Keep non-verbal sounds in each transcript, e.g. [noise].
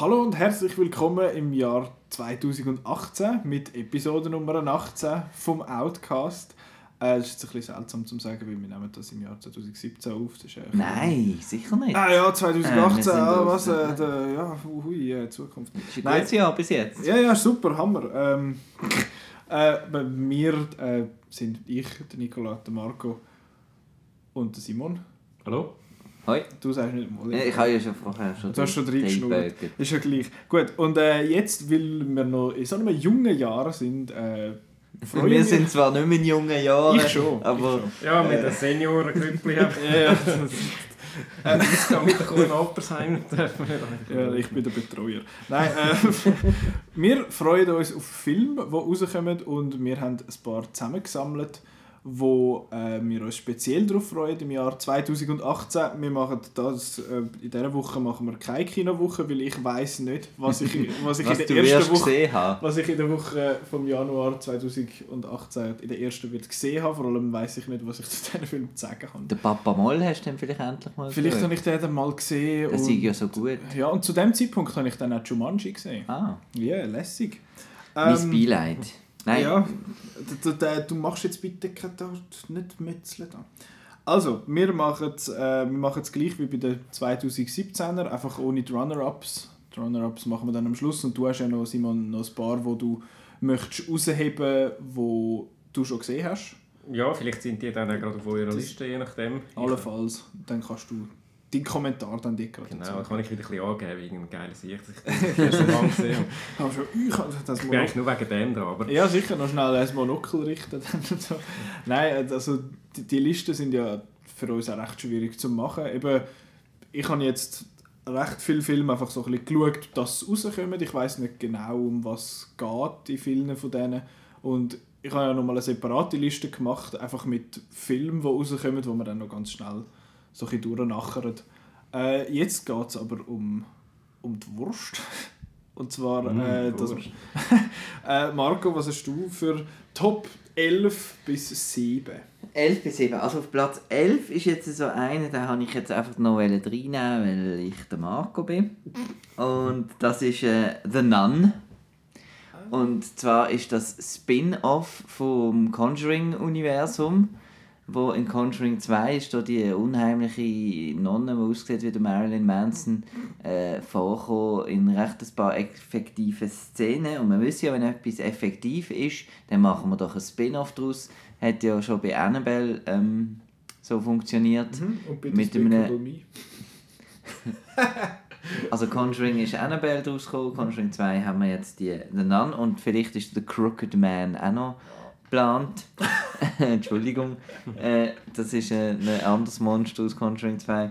Hallo und herzlich willkommen im Jahr 2018 mit Episode Nummer 18 vom Outcast. Äh, es ist ein bisschen seltsam zu sagen, weil wir nehmen das im Jahr 2017 auf. Das ist Nein, sicher nicht. Ah ja, 2018, Äh, wir ah, was, aus- äh, der, ja, hui, äh, Zukunft. Das ist ein Nein. gutes Jahr bis jetzt. Ja, ja, super, Hammer. Ähm, [laughs] äh, bei mir äh, sind ich, der Nicola, der Marco und der Simon. Hallo? Hoi. Du sagst nicht mal. Ich habe ja schon vorher schon Du hast schon drei- reingeschnurrt. Ist ja gleich. Gut, und äh, jetzt, weil wir noch in so einem jungen Jahr sind, äh, freue Wir sind zwar nicht mehr in jungen Jahren, Ich schon. aber ich Ja, mit den Seniorengrüppli haben schon. [laughs] Ja, ja. wir jetzt gerade mit dürfen wir ja, ich bin der Betreuer. Nein, äh, [laughs] wir freuen uns auf Filme, die rauskommen und wir haben ein paar zusammengesammelt, wo äh, wir uns speziell darauf freuen im Jahr 2018. Wir machen das, äh, in dieser Woche machen wir keine Kinowoche, weil ich weiß nicht, was ich, was ich was in der ersten Woche gesehen haben. Was ich in der Woche vom Januar 2018 in der ersten wird gesehen habe, vor allem weiß ich nicht, was ich [laughs] zu diesem Film zu sagen habe. Den Papa Moll hast du dann vielleicht endlich mal Vielleicht gesehen? habe ich den mal gesehen. Das ist ja so gut. Ja, und zu dem Zeitpunkt habe ich dann auch Jumanji gesehen. Ah, Ja, yeah, lässig. mein Ähm, Beileid. Nein, Ja, d- d- d- du machst jetzt bitte kein- da- nicht metzeln da. Also, wir machen es äh, wir gleich wie bei den 2017er, einfach ohne die Runner-Ups. Die Runner-Ups machen wir dann am Schluss und du hast ja noch, Simon, noch ein paar, wo du möchtest rausheben, wo du schon gesehen hast. Ja, vielleicht sind die dann auch gerade auf eurer Liste, je nachdem. Allenfalls. Dann kannst du deinen Kommentar dann dir gerade Genau, dazu kann ich wieder ein bisschen angeben, wegen einem geilen Sicht. Ich habe schon lange gesehen. [laughs] Aber schon, ich habe das Ich bin nur wegen dem da, aber Ja, sicher, noch schnell ein Monokel richten. dann und so. Nein, also die, die Listen sind ja für uns auch recht schwierig zu machen. Eben, ich habe jetzt recht viele Filme einfach so ein bisschen geschaut, dass sie rauskommen. Ich weiß nicht genau, um was es geht in vielen von denen. Und ich habe ja nochmal eine separate Liste gemacht, einfach mit Filmen, die rauskommen, wo man dann noch ganz schnell so ein bisschen durchnachern. Äh, jetzt geht es aber um, um die Wurst. [laughs] Und zwar, äh, das, [laughs] äh, Marco, was hast du für Top 11 bis 7? 11 bis 7. Also auf Platz 11 ist jetzt so einer, den habe ich jetzt einfach noch reinnehmen, weil ich der Marco bin. Und das ist äh, The Nun. Und zwar ist das Spin-off vom Conjuring-Universum, wo in Conjuring 2 ist da die unheimliche Nonne, die aussieht wie der Marilyn Manson, äh, vorkommen in recht ein paar effektive Szenen. Und man weiß ja, wenn etwas effektiv ist, dann machen wir doch ein Spin-off daraus. Hat ja schon bei Annabelle ähm, so funktioniert. Und bei Mit einem-? [laughs] Also Conjuring ist Annabelle daraus gekommen, Conjuring 2 haben wir jetzt die The Nun und vielleicht ist The Crooked Man auch noch geplant. [laughs] [laughs] Entschuldigung. Äh, das ist äh, ein anderes Monster aus Conjuring 2.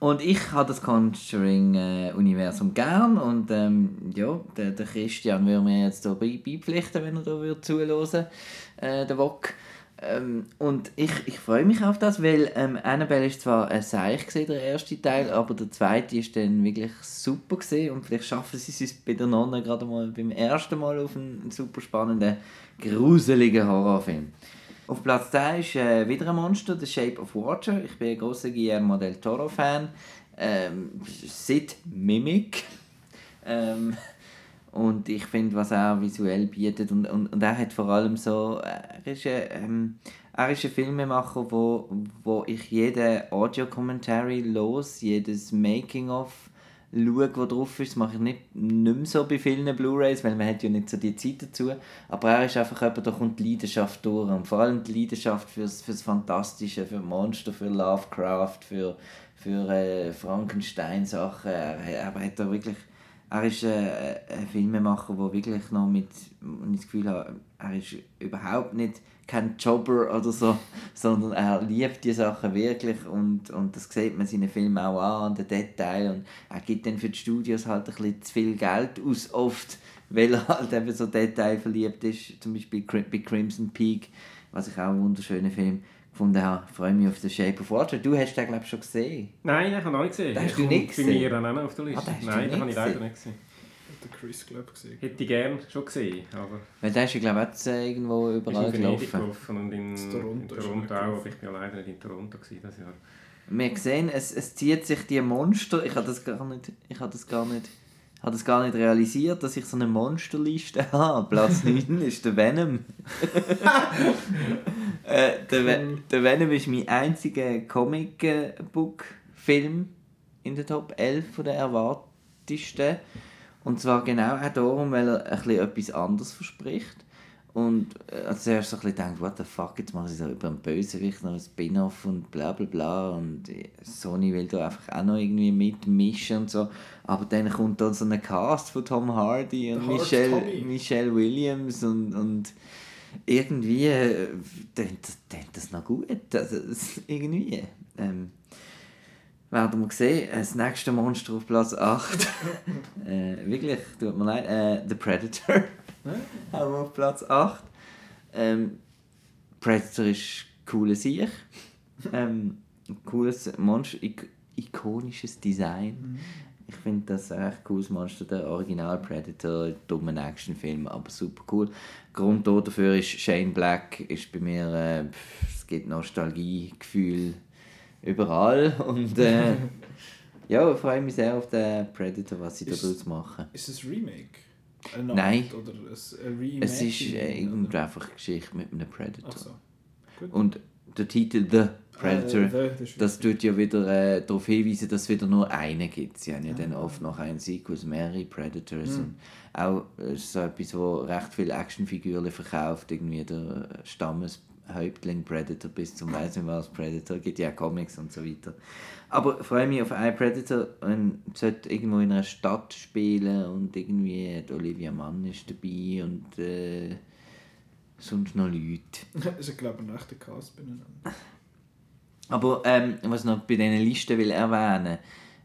Und ich habe das Conjuring-Universum gern und ähm, ja, der, der Christian würde mir jetzt hier bei- beipflichten, wenn er da würde zuhören äh, der Wok. Ähm, und ich, ich freue mich auf das, weil ähm, Annabelle ist zwar ein Seich gewesen, der erste Teil, aber der zweite ist dann wirklich super gewesen und vielleicht schaffen sie es bei der Nonne gerade mal beim ersten Mal auf einen super spannenden, gruseligen Horrorfilm. Auf Platz 2 ist äh, wieder ein Monster, The Shape of Water. Ich bin ein großer Guillermo del Toro-Fan. Ähm, seit Mimic. [laughs] Ähm, und ich finde, was er visuell bietet und, und, und er hat vor allem so, er ist ein, ähm, er ist ein Filmemacher, wo, wo ich jeden Audio-Commentary los, jedes Making-of schaue, wo drauf ist. Das mache ich nicht, nicht mehr so bei vielen Blu-Rays, weil man hat ja nicht so die Zeit dazu. Aber er ist einfach jemand, da kommt die Leidenschaft durch. Und vor allem die Leidenschaft fürs, fürs Fantastische, für Monster, für Lovecraft, für, für äh, Frankenstein-Sachen. Er, er hat da wirklich... Er ist äh, ein Filmemacher, der wirklich noch mit... Und ich das Gefühl habe, er ist überhaupt nicht kein Jobber oder so, [laughs] sondern er liebt die Sachen wirklich und, und das sieht man seinen Filmen auch an, an den Detail und er gibt dann für die Studios halt ein bisschen zu viel Geld aus, oft, [laughs] weil er halt eben so detailverliebt ist, zum Beispiel bei Crimson Peak, was ich auch einen wunderschönen Film gefunden habe. Ich freue mich auf The Shape of Water. Du hast den, glaube ich, schon gesehen. Nein, den habe ich noch nicht gesehen. Den hast du nicht Bei gesehen? mir dann auch noch auf der Liste. Ah, den Nein, den habe ich leider gesehen? nicht gesehen. Der Chris Club gesehen. Hätte ich gerne schon gesehen, aber Weil der ist ja, glaube ich, auch irgendwo ist überall in Venedig gelaufen. gelaufen und in, In Toronto in ist Toronto auch, aber ich bin ja leider nicht in Toronto gewesen, das Jahr. Wir sehen, es, es zieht sich die Monster. Ich habe das gar nicht, ich habe das gar nicht, ich habe das gar nicht realisiert, dass ich so eine Monsterliste [laughs] habe. Platz [laughs] 9 ist der Venom. [laughs] äh, der, Ve- der Venom ist mein einziger Comic-Book-Film in der Top 11 von der erwartesten. Und zwar genau auch darum, weil er ein bisschen etwas anderes verspricht. Und äh, als zuerst so ein bisschen denkt, what the fuck, jetzt machen sie so über einen Bösewicht noch ein Spin-off und bla bla bla. Und äh, Sony will da einfach auch noch irgendwie mitmischen und so. Aber dann kommt dann so ein Cast von Tom Hardy und Michelle. Michelle Williams und, und irgendwie äh, das, das noch gut. Also, es- [laughs] irgendwie. Ähm, werden wir sehen. Das nächste Monster auf Platz 8. [laughs] äh, wirklich, tut mir leid. Äh, The Predator. [laughs] [laughs] haben wir auf Platz 8. Ähm, Predator ist cooler Sieg. Ähm, cooles Monster, ik ikonisches Design. Ich finde das ein recht cooles Monster, der Original Predator, dummer Actionfilm, aber super cool. Grund dafür ist Shane Black, ist bei mir, äh, es gibt Nostalgiegefühl überall und äh, [laughs] ja, ich freue mich sehr auf den Predator, was sie Ist- daraus machen. Ist es ein Remake? Eine Nein. Oder ein? Es ist äh, irgendwie einfach eine Geschichte mit einem Predator. Ach so. Gut. Und der Titel The Predator, Äh, the- das das tut ja wieder äh, darauf hinweisen, dass es wieder nur einen gibt. Sie haben ja dann oft noch einen Sequel, mehrere Predators. Und auch äh, so etwas, wo recht viele Actionfiguren verkauft, irgendwie der Stammeshäuptling Predator bis zum weiss nicht was Predator, gibt ja Comics und so weiter. Aber ich freue mich auf einen Predator und sollte irgendwo in einer Stadt spielen und irgendwie die Olivia Mann ist dabei und äh, sonst noch Leute. [laughs] Das ist, glaube ich, ein echter Cast beieinander. Aber ähm, was ich noch bei diesen Listen will erwähnen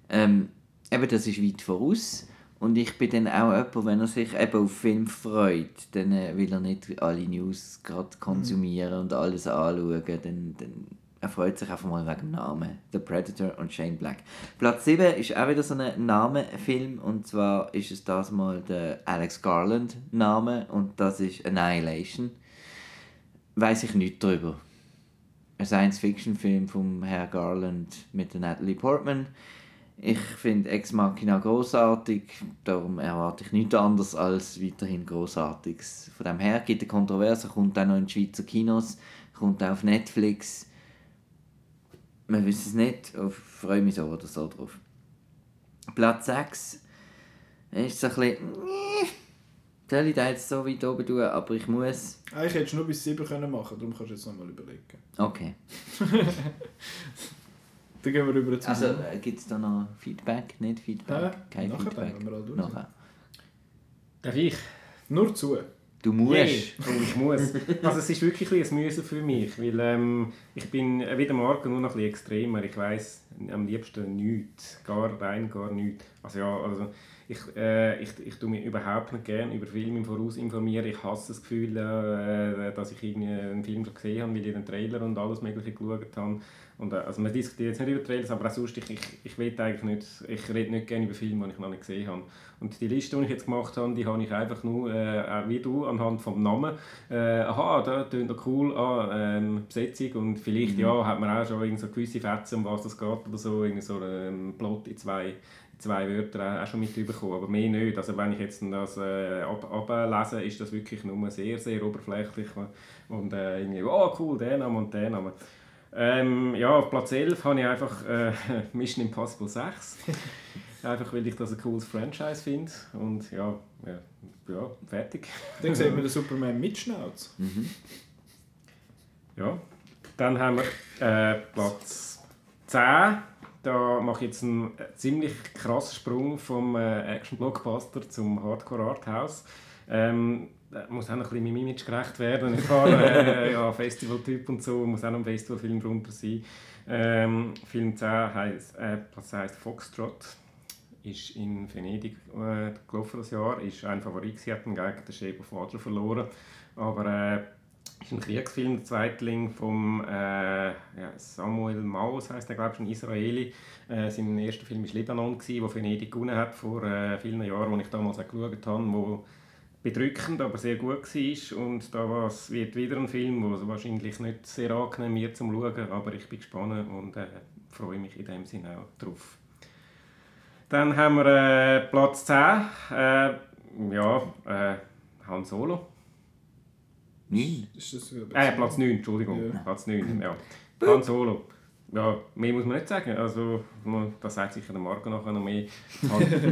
ähm, eben das ist weit voraus. Und ich bin dann auch jemand, wenn er sich eben auf Film freut, dann äh, will er nicht alle News gerade konsumieren und alles anschauen. Dann, dann er freut sich einfach mal wegen dem Namen. The Predator und Shane Black. Platz 7 ist auch wieder so ein Namenfilm. Und zwar ist es das mal der Alex Garland Name und das ist Annihilation. Weiß ich nichts darüber ein Science-Fiction-Film vom Herr Garland mit Natalie Portman. Ich finde Ex Machina großartig, darum erwarte ich nichts anderes als weiterhin Großartiges. Von dem her gibt es Kontroverse, kommt auch noch in die Schweizer Kinos, kommt auch auf Netflix. Man weiß es nicht, ich freue mich so oder so drauf. Platz 6 ist so ein bisschen... Soll ich da jetzt so weit oben tun, aber ich muss... Eigentlich hättest du nur bis 7 können machen darum kannst du jetzt nochmal überlegen. Okay. [laughs] Dann gehen wir rüber zum Also äh, gibt es da noch Feedback? Nicht Feedback? Hä? Kein Nachher Feedback. wir Nachher. Darf ich? Nur zu. Du musst. Oh, ich muss. Also es ist wirklich ein, Müssen für mich, weil ähm, ich bin äh, wie der Marco nur noch ein bisschen extremer. Ich weiß am liebsten nichts, gar rein, gar nichts. Also ja, also ich, äh, ich, ich tue mich überhaupt nicht gerne über Filme im Voraus informieren. Ich hasse das Gefühl, äh, dass ich einen Film gesehen habe, weil ich den Trailer und alles mögliche geschaut habe. Und, äh, also man diskutiert jetzt nicht über Trailers, aber auch sonst, ich, ich, ich will eigentlich nicht, ich rede nicht gerne über Filme, die ich noch nicht gesehen habe. Und die Liste, die ich jetzt gemacht habe, die habe ich einfach nur, äh, wie du, anhand vom Namen. Äh, aha, da tönt noch cool, ah, ähm, Besetzung und vielleicht, ja, hat man auch schon irgend so gewisse Fetzen, um was das geht oder so, irgendwie so einen Plot in zwei zwei Wörter auch schon mitbekommen, aber mehr nicht. Also wenn ich jetzt das äh, ab, ablese, ist das wirklich nur sehr, sehr oberflächlich und äh, irgendwie, oh cool, der Name und der Name. Ähm, ja, auf Platz 11 habe ich einfach äh, [laughs] Mission Impossible 6. [laughs] einfach weil ich das ein cooles Franchise finde und ja, ja, ja fertig. Dann sehen wir [laughs] den Superman mit Schnauz. Ja. Dann haben wir äh, Platz 10. Da mache ich jetzt einen äh, ziemlich krassen Sprung vom äh, Action-Blockbuster zum Hardcore-Arthouse. Ähm, da muss auch noch ein bisschen meinem Image gerecht werden. Ich war äh, [laughs] ja, Festivaltyp und so, muss auch noch ein Festivalfilm drunter sein. Ähm, Film 10 heisst, äh, 10 heisst Foxtrot. Ist in Venedig äh, gelaufen das Jahr. Ist ein Favorit, sie hatten gegen den Shape of Water verloren. Aber äh, ist ein Kriegsfilm, der Zweitling vom äh, Samuel Maus, heißt er glaube ich, ein Israeli. Äh, sein erster Film war Libanon, wo Venedig gewonnen hat vor äh, vielen Jahren, wo ich damals auch geschaut habe, wo bedrückend, aber sehr gut war. Und da wird wieder ein Film, der wahrscheinlich nicht sehr angenehm wird zum Schauen, aber ich bin gespannt und äh, freue mich in dem Sinne auch drauf. Dann haben wir äh, Platz 10. Äh, ja, äh, Han Solo. 9. Ist das Äh, Platz 9, Entschuldigung. Ja. Platz 9, ja. Han Solo. Ja, mehr muss man nicht sagen. Also, das sagt sicher der Marco nachher noch mehr.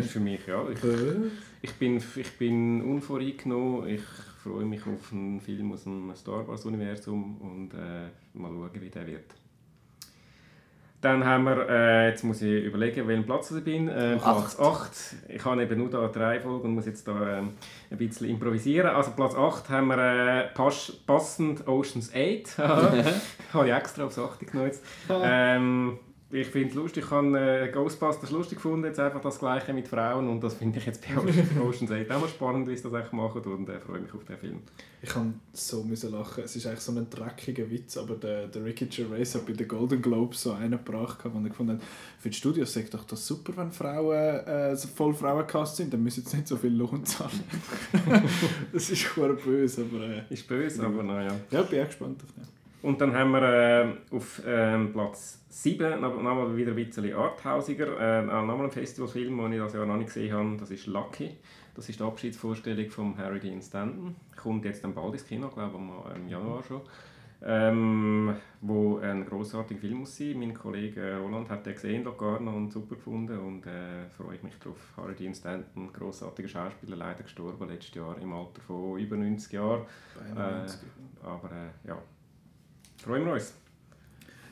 Für mich, ja. Ich, Äh, ich, bin, ich bin unvoreingenommen. Ich freue mich auf einen Film aus dem Star Wars-Universum und äh, mal schauen, wie der wird. Dann haben wir, äh, jetzt muss ich überlegen, welchen Platz ich bin. Äh, Platz 8. Ich habe eben nur da drei Folgen und muss jetzt da ähm, ein bisschen improvisieren. Also Platz 8 haben wir äh, pass passend Oceans 8. [laughs] [laughs] habe ich extra aufs 8 genommen jetzt. ähm, ich finde es lustig, ich habe äh, Ghostbusters lustig gefunden, jetzt einfach das Gleiche mit Frauen und das finde ich jetzt bei [laughs] Oceans 8 auch mal spannend, wie sie das eigentlich machen und äh, freue mich auf den Film. Ich kann so müssen lachen. Es ist eigentlich so ein dreckiger Witz, aber der, der Ricky Gervais hat bei den Golden Globes so einen gebracht, wo er gefunden hat, für die Studios sagt doch das super, wenn Frauen äh, voll Frauencast sind, dann müssen sie nicht so viel Lohn zahlen. [laughs] [laughs] das ist böse, aber äh, Ist böse, aber naja. ja, bin auch gespannt auf den. Und dann haben wir äh, auf ähm, Platz 7 noch, noch mal wieder ein bisschen arthausiger, äh, nochmal ein Festivalfilm, den ich das Jahr noch nicht gesehen habe, das ist «Lucky». Das ist die Abschiedsvorstellung von Harry Dean Stanton. Kommt jetzt dann bald ins Kino, glaube ich, im Januar schon. Ähm, wo ein grossartiger Film muss sein. Mein Kollege äh, Roland hat den gesehen, Locarno, und super gefunden und äh, freue mich drauf. Harry Dean Stanton, grossartiger Schauspieler, leider gestorben letztes Jahr im Alter von über 90 Jahren. Äh, 91. aber äh, ja, freuen wir uns.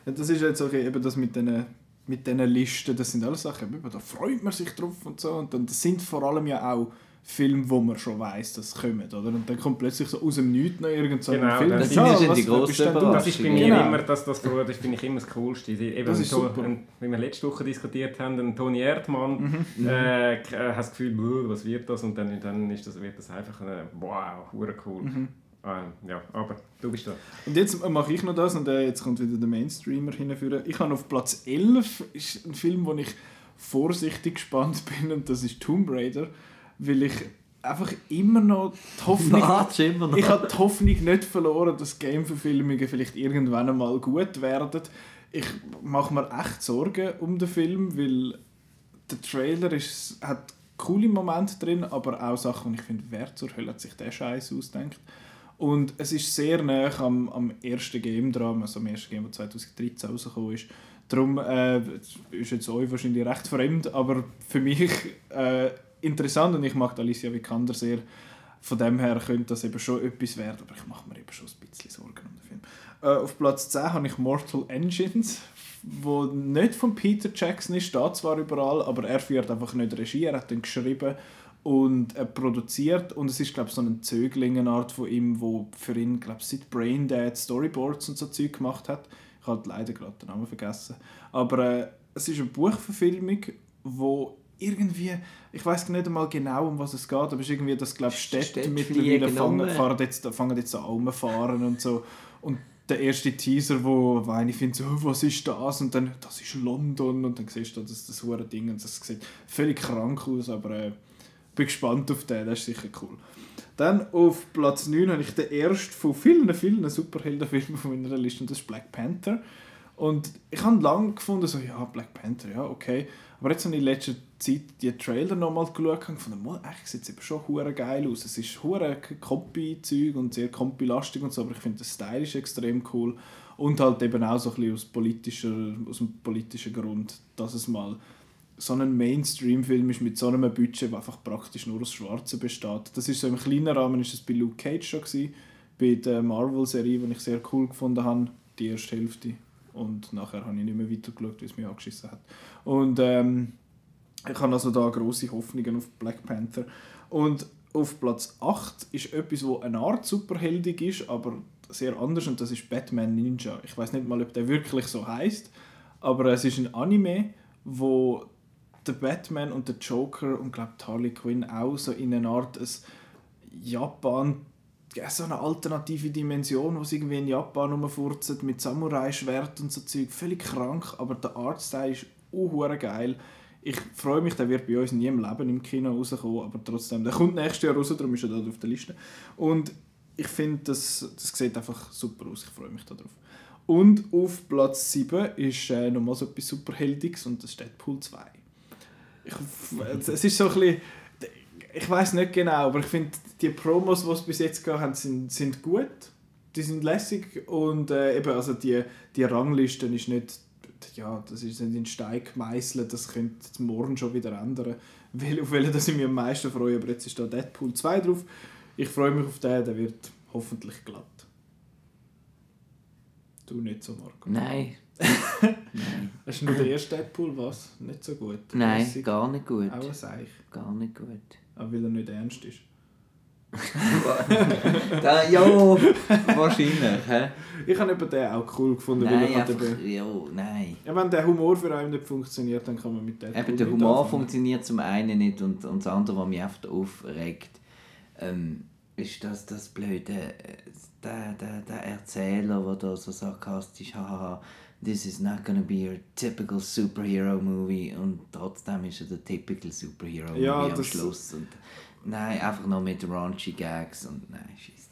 Ja, das ist jetzt okay, eben das mit diesen mit diesen Listen, das sind alles Sachen, eben, da freut man sich drauf und so. Und dann das sind vor allem ja auch Filme, wo man schon weiß, dass sie kommen, oder? Und dann kommt plötzlich so aus dem Nichts noch irgend so ein Genau, Film. das dann, sind- das sind die grossen? Das ist bei mir Genau. immer, das, das, das finde ich immer das Coolste. Eben, Das ist so, super. Ein, wie wir letzte Woche diskutiert haben, ein Toni Erdmann Mhm. äh, k- äh, hat das Gefühl, «Bäh, was wird das? Und dann, dann ist das, wird das einfach äh, wow, hure cool. Mhm. Äh, ja, aber du bist da. Und jetzt mache ich noch das und äh, jetzt kommt wieder der Mainstreamer hinführen. Ich habe auf Platz 11 ist ein Film, wo ich vorsichtig gespannt [laughs] bin und das ist Tomb Raider, weil ich einfach immer noch die Hoffnung [laughs] noch. ich habe die Hoffnung nicht verloren, dass Game-Verfilmungen vielleicht irgendwann einmal gut werden. Ich mache mir echt Sorgen um den Film, weil der Trailer ist, hat coole Momente drin, aber auch Sachen, wo ich finde, wer zur Hölle hat sich der Scheiß ausdenkt. Und es ist sehr nah am, am ersten Game dran, also am ersten Game, das 2013 rausgekommen ist. Darum äh, ist jetzt euch wahrscheinlich recht fremd, aber für mich äh, interessant und ich mag Alicia Vikander sehr. Von dem her könnte das eben schon etwas werden, aber ich mache mir eben schon ein bisschen Sorgen um den Film. Äh, auf Platz 10 habe ich Mortal Engines, wo nicht von Peter Jackson ist, steht zwar überall, aber er führt einfach nicht Regie, er hat den geschrieben und äh, produziert und es ist glaube ich so eine Zöglingenart von ihm, wo für ihn glaube ich seit Braindead Storyboards und so Zeug gemacht hat. Ich habe leider gerade den Namen vergessen, aber äh, es ist eine Buchverfilmung, wo irgendwie, ich weiß nicht einmal genau, um was es geht, aber es ist irgendwie, dass glaube ich, Städte Städte mittlerweile fangen, fahren jetzt, fangen jetzt an rumfahren und so und der erste Teaser, wo, eine findet, so, «Oh, was ist das? Und dann, das ist London. Und dann siehst du das, das hure Ding und das sieht völlig krank aus, aber äh, bin gespannt auf den, das ist sicher cool. Dann auf Platz 9 habe ich den ersten von vielen, vielen Superheldenfilmen von meiner Liste und das ist Black Panther. Und ich habe lange gefunden, so, ja, Black Panther, ja, okay. Aber jetzt habe ich in letzter Zeit die Trailer nochmal geschaut und gefunden, mal, eigentlich sieht eben schon hure geil aus. Es ist hure Copy-Zeug und sehr Copy-lastig und so, aber ich finde das Style ist extrem cool. Und halt eben auch so ein bisschen aus, politischer, aus dem politischen Grund, dass es mal so ein Mainstream-Film ist mit so einem Budget, der einfach praktisch nur aus Schwarzen besteht. Das ist so im kleinen Rahmen ist es bei Luke Cage schon gewesen, bei der Marvel-Serie, die ich sehr cool gefunden habe, die erste Hälfte. Und nachher habe ich nicht mehr weitergeschaut, wie es mich angeschissen hat. Und ähm, ich habe also da große Hoffnungen auf Black Panther. Und auf Platz 8 ist etwas, wo eine Art superheldig ist, aber sehr anders und das ist Batman Ninja. Ich weiß nicht mal, ob der wirklich so heißt, aber es ist ein Anime, wo der Batman und der Joker und glaube Harley Quinn auch so in eine Art ein Japan ja, so eine alternative Dimension, wo sie irgendwie in Japan rumfurzen mit Samurai-Schwert und so Zeug. Völlig krank, aber der Artstyle ist auch geil. Ich freue mich, der wird bei uns nie im Leben im Kino rauskommen, aber trotzdem, der kommt nächstes Jahr raus, darum ist er da auf der Liste. Und ich finde, das, das sieht einfach super aus, ich freue mich darauf. Und auf Platz 7 ist äh, nochmal so etwas Superheldiges und das ist Deadpool 2. Ich, es ist so ein bisschen, ich weiß nicht genau, aber ich finde, die Promos, die es bis jetzt gegeben haben, sind, sind gut. Die sind lässig und äh, eben, also die, die Rangliste ist nicht, ja, das ist nicht in Stein gemeißelt, das könnte morgen schon wieder ändern, weil, auf welchen ich mich am meisten freue, aber jetzt ist da Deadpool 2 drauf. Ich freue mich auf den, der wird hoffentlich glatt. Du nicht so, Marco. Nein. Nein. [laughs] Hast du nur den ersten Deadpool, was? Nicht so gut? Nein, Lässig. gar nicht gut. Auch ein Seich. Gar nicht gut. Aber weil er nicht ernst ist. [laughs] da, ja, wahrscheinlich. Hä? Ich habe den auch cool gefunden, weil Nein, hat einfach, eben, ja, nein. ja, wenn der Humor für einen nicht funktioniert, dann kann man mit Deadpool Eben, der Humor anfangen. funktioniert zum einen nicht und, und das andere, was mich oft aufregt, ähm, ist das, das blöde, äh, der, der, der Erzähler, der da so sarkastisch, haha, this is not gonna be your typical superhero movie und trotzdem ist er der typical superhero movie Ja, am Schluss. Und, nein, einfach noch mit raunchy Gags und nein, scheiße.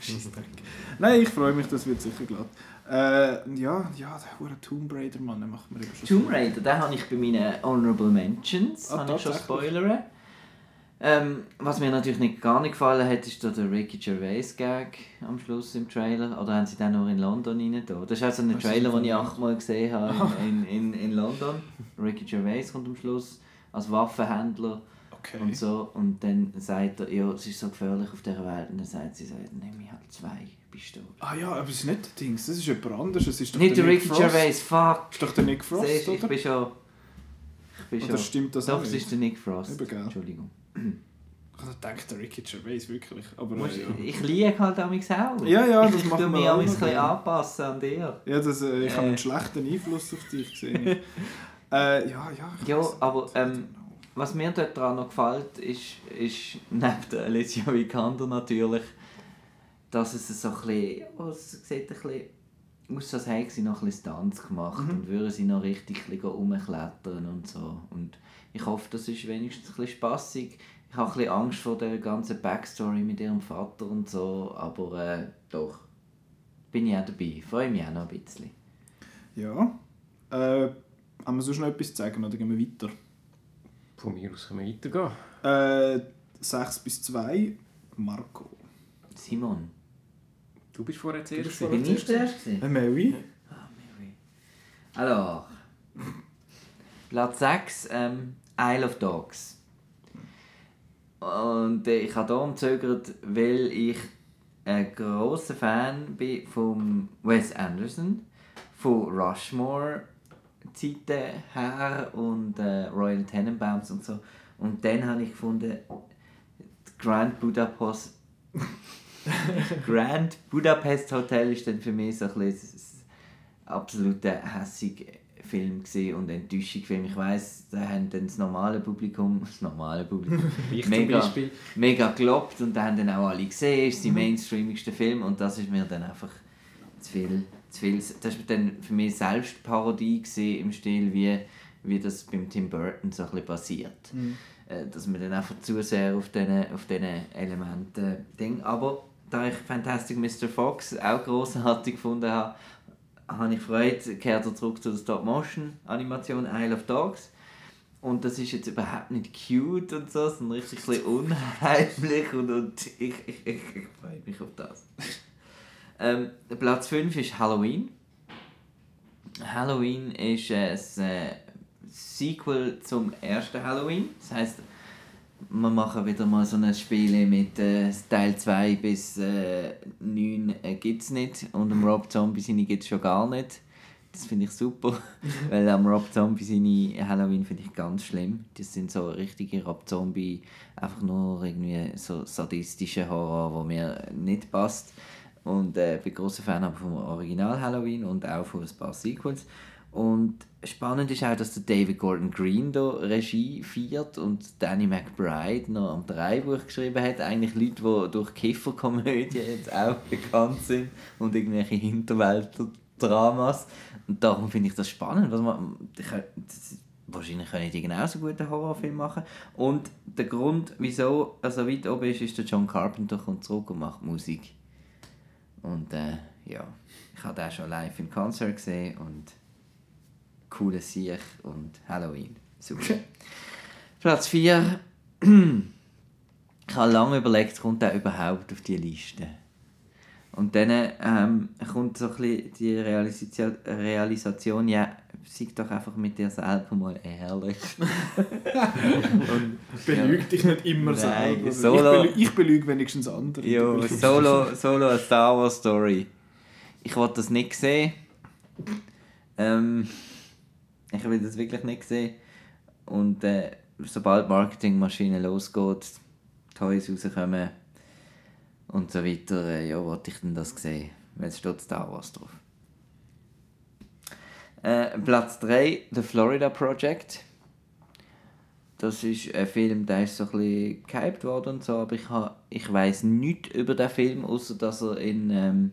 Scheissdreck. [laughs] Nein, ich freue mich, das wird sicher glatt. Äh, ja, ja, der hure Tomb Raider, Mann, der macht mir schon Tomb Raider, den habe ich bei meinen Honorable Mentions, Ah, habe ich schon spoilern. Ähm, was mir natürlich nicht, gar nicht gefallen hat, ist der Ricky Gervais Gag am Schluss im Trailer. Oder haben sie den nur in London rein da? Das ist also ein Was Trailer, den ich achtmal gesehen habe [laughs] in, in, in London. Ricky Gervais kommt am Schluss als Waffenhändler Okay. und so. Und dann sagt er, ja, es ist so gefährlich auf dieser Welt. Und dann sagt sie, dann nehme ich halt zwei Pistolen. Ah ja, aber es ist nicht der Dings, das ist jemand anderes. Es ist doch Nicht der Ricky Frost. Gervais, fuck! ist doch der Nick Frost, Siehst, ich oder? bin schon... Ich bin Oder schon... stimmt das Doch, es ist der Nick Frost. Eben? Entschuldigung. Ich habe gedacht, der Ricky Gervais, wirklich. Aber Musst, äh, ja. Ich liege halt an mich auch. Ja, ja, das [laughs] ich tue wir mich auch auch ein noch bisschen gerne. anpassen an dir. Ja, das, äh, ich habe Äh. einen schlechten Einfluss auf dich gesehen. [laughs] äh, ja, ja. ich Ja, aber, ähm, Was mir dort dran noch gefällt, ist, ist neben der Alicia Vikander natürlich, dass es so ein bisschen, oh, es sieht ein bisschen aus, als hätte sie noch ein bisschen Stunts gemacht Mhm. und würde sie noch richtig ein rumklettern und so. Und ich hoffe, das ist wenigstens ein bisschen spassig. Ich habe ein bisschen Angst vor der ganzen Backstory mit ihrem Vater und so, aber äh, doch, bin ich auch dabei. Freue mich auch noch ein bisschen. Ja. Äh, haben wir sonst noch etwas zu sagen oder gehen wir weiter? Von mir aus können wir weitergehen. Äh, 6 bis 2, Marco. Simon, Du bist vorher zuerst. bist gewesen. bin ich der Erste? gewesen? Äh, Mary? Ah, Mary. Alors, Platz 6, ähm, Isle of Dogs. Und äh, ich habe hier umzögert, weil ich ein grosser Fan bin von Wes Anderson, von Rushmore Zeiten her und äh, Royal Tenenbaums und so. Und dann habe ich gefunden, Grand Budapest [laughs] Grand Budapest Hotel ist dann für mich so ein ein absoluter hässiger Film und Enttäuschung Ich weiss, da haben dann das normale Publikum, [laughs] das normale Publikum, [laughs] mega, mega gelobt und da haben dann auch alle gesehen, es ist der mainstreamigste Film und das ist mir dann einfach zu viel, zu viel. Das war dann für mich selbst Parodie gewesen, im Stil, wie, wie das beim Tim Burton so ein bisschen passiert. Äh, Dass man dann einfach zu sehr auf diesen auf diesen Elementen Ding. Aber da ich Fantastic Mr. Fox auch großartig gefunden habe, habe ich Freude, kehrt er zurück zu der Stop-Motion-Animation Isle of Dogs. Und das ist jetzt überhaupt nicht cute und so, sondern richtig unheimlich und, und ich, ich, ich, ich freue mich auf das. ähm, Platz 5 ist Halloween. Halloween ist äh, ein äh, Sequel zum ersten Halloween. Das heisst, wir machen wieder mal so ein Spiel mit äh, Teil 2 bis äh, 9 äh, gibt es nicht. Und am Rob Zombie seine gibt es schon gar nicht. Das finde ich super, [laughs] weil am Rob Zombie seine Halloween finde ich ganz schlimm. Das sind so richtige Rob Zombie, einfach nur irgendwie so sadistische Horror, wo mir nicht passt. Und äh, bin großer Fan aber vom Original Halloween und auch von ein paar Sequels. Und spannend ist auch, dass der David Gordon Green da Regie feiert und Danny McBride noch am Dreibuch geschrieben hat. Eigentlich Leute, die durch Kifferkomödien jetzt auch [laughs] bekannt sind und irgendwelche Hinterwäldler-Dramas. Und darum finde ich das spannend. Was man, ich, das, wahrscheinlich können die genauso gut einen Horrorfilm machen. Und der Grund, wieso er so weit oben ist, ist, der John Carpenter kommt zurück und macht Musik. Und äh, ja, ich habe den schon live im Konzert gesehen und coole Sieg und Halloween. Super. Platz 4. [clears throat] ich habe lange überlegt, kommt der überhaupt auf die Liste? Und dann ähm, kommt so ein bisschen die Realisation, Realisation ja, sei doch einfach mit dir selber mal ehrlich. [laughs] und, Belüg ja. dich nicht immer Nein, selber. Solo, ich, belüge, ich belüge wenigstens andere. Jo, Solo, Solo eine Star Wars Story. Ich wollte das nicht sehen. Ähm, ich will das wirklich nicht sehen. Und äh, sobald Marketingmaschine losgeht, Toys rauskommen und so weiter, äh, ja, wollte ich denn das sehen? Weil es steht Star Wars drauf. Äh, Platz 3, The Florida Project. Das ist ein Film, der ist so ein bisschen gehypt worden und so, aber ich, ha, ich weiß nichts über den Film, außer dass er in, ähm,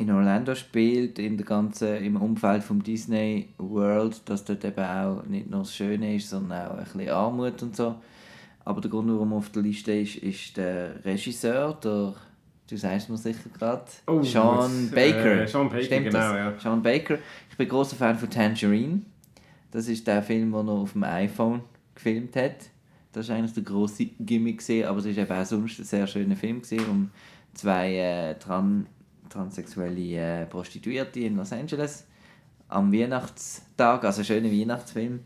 in Orlando spielt, in der ganzen, im Umfeld vom Disney World, dass dort eben auch nicht nur das Schöne ist, sondern auch ein bisschen Armut und so. Aber der Grund, warum er auf der Liste ist, ist der Regisseur, der du sagst mir sicher gerade, oh, Sean Baker. Äh, Sean Baker, Stimmt genau, das? ja. Sean Baker. Ich bin großer Fan von Tangerine. Das ist der Film, den er auf dem iPhone gefilmt hat. Das war eigentlich der grosse Gimmick, gewesen, aber es war eben auch sonst ein sehr schöner Film gewesen, um zwei äh, tran transsexuelle äh, Prostituierte in Los Angeles am Weihnachtstag, also schöner Weihnachtsfilm.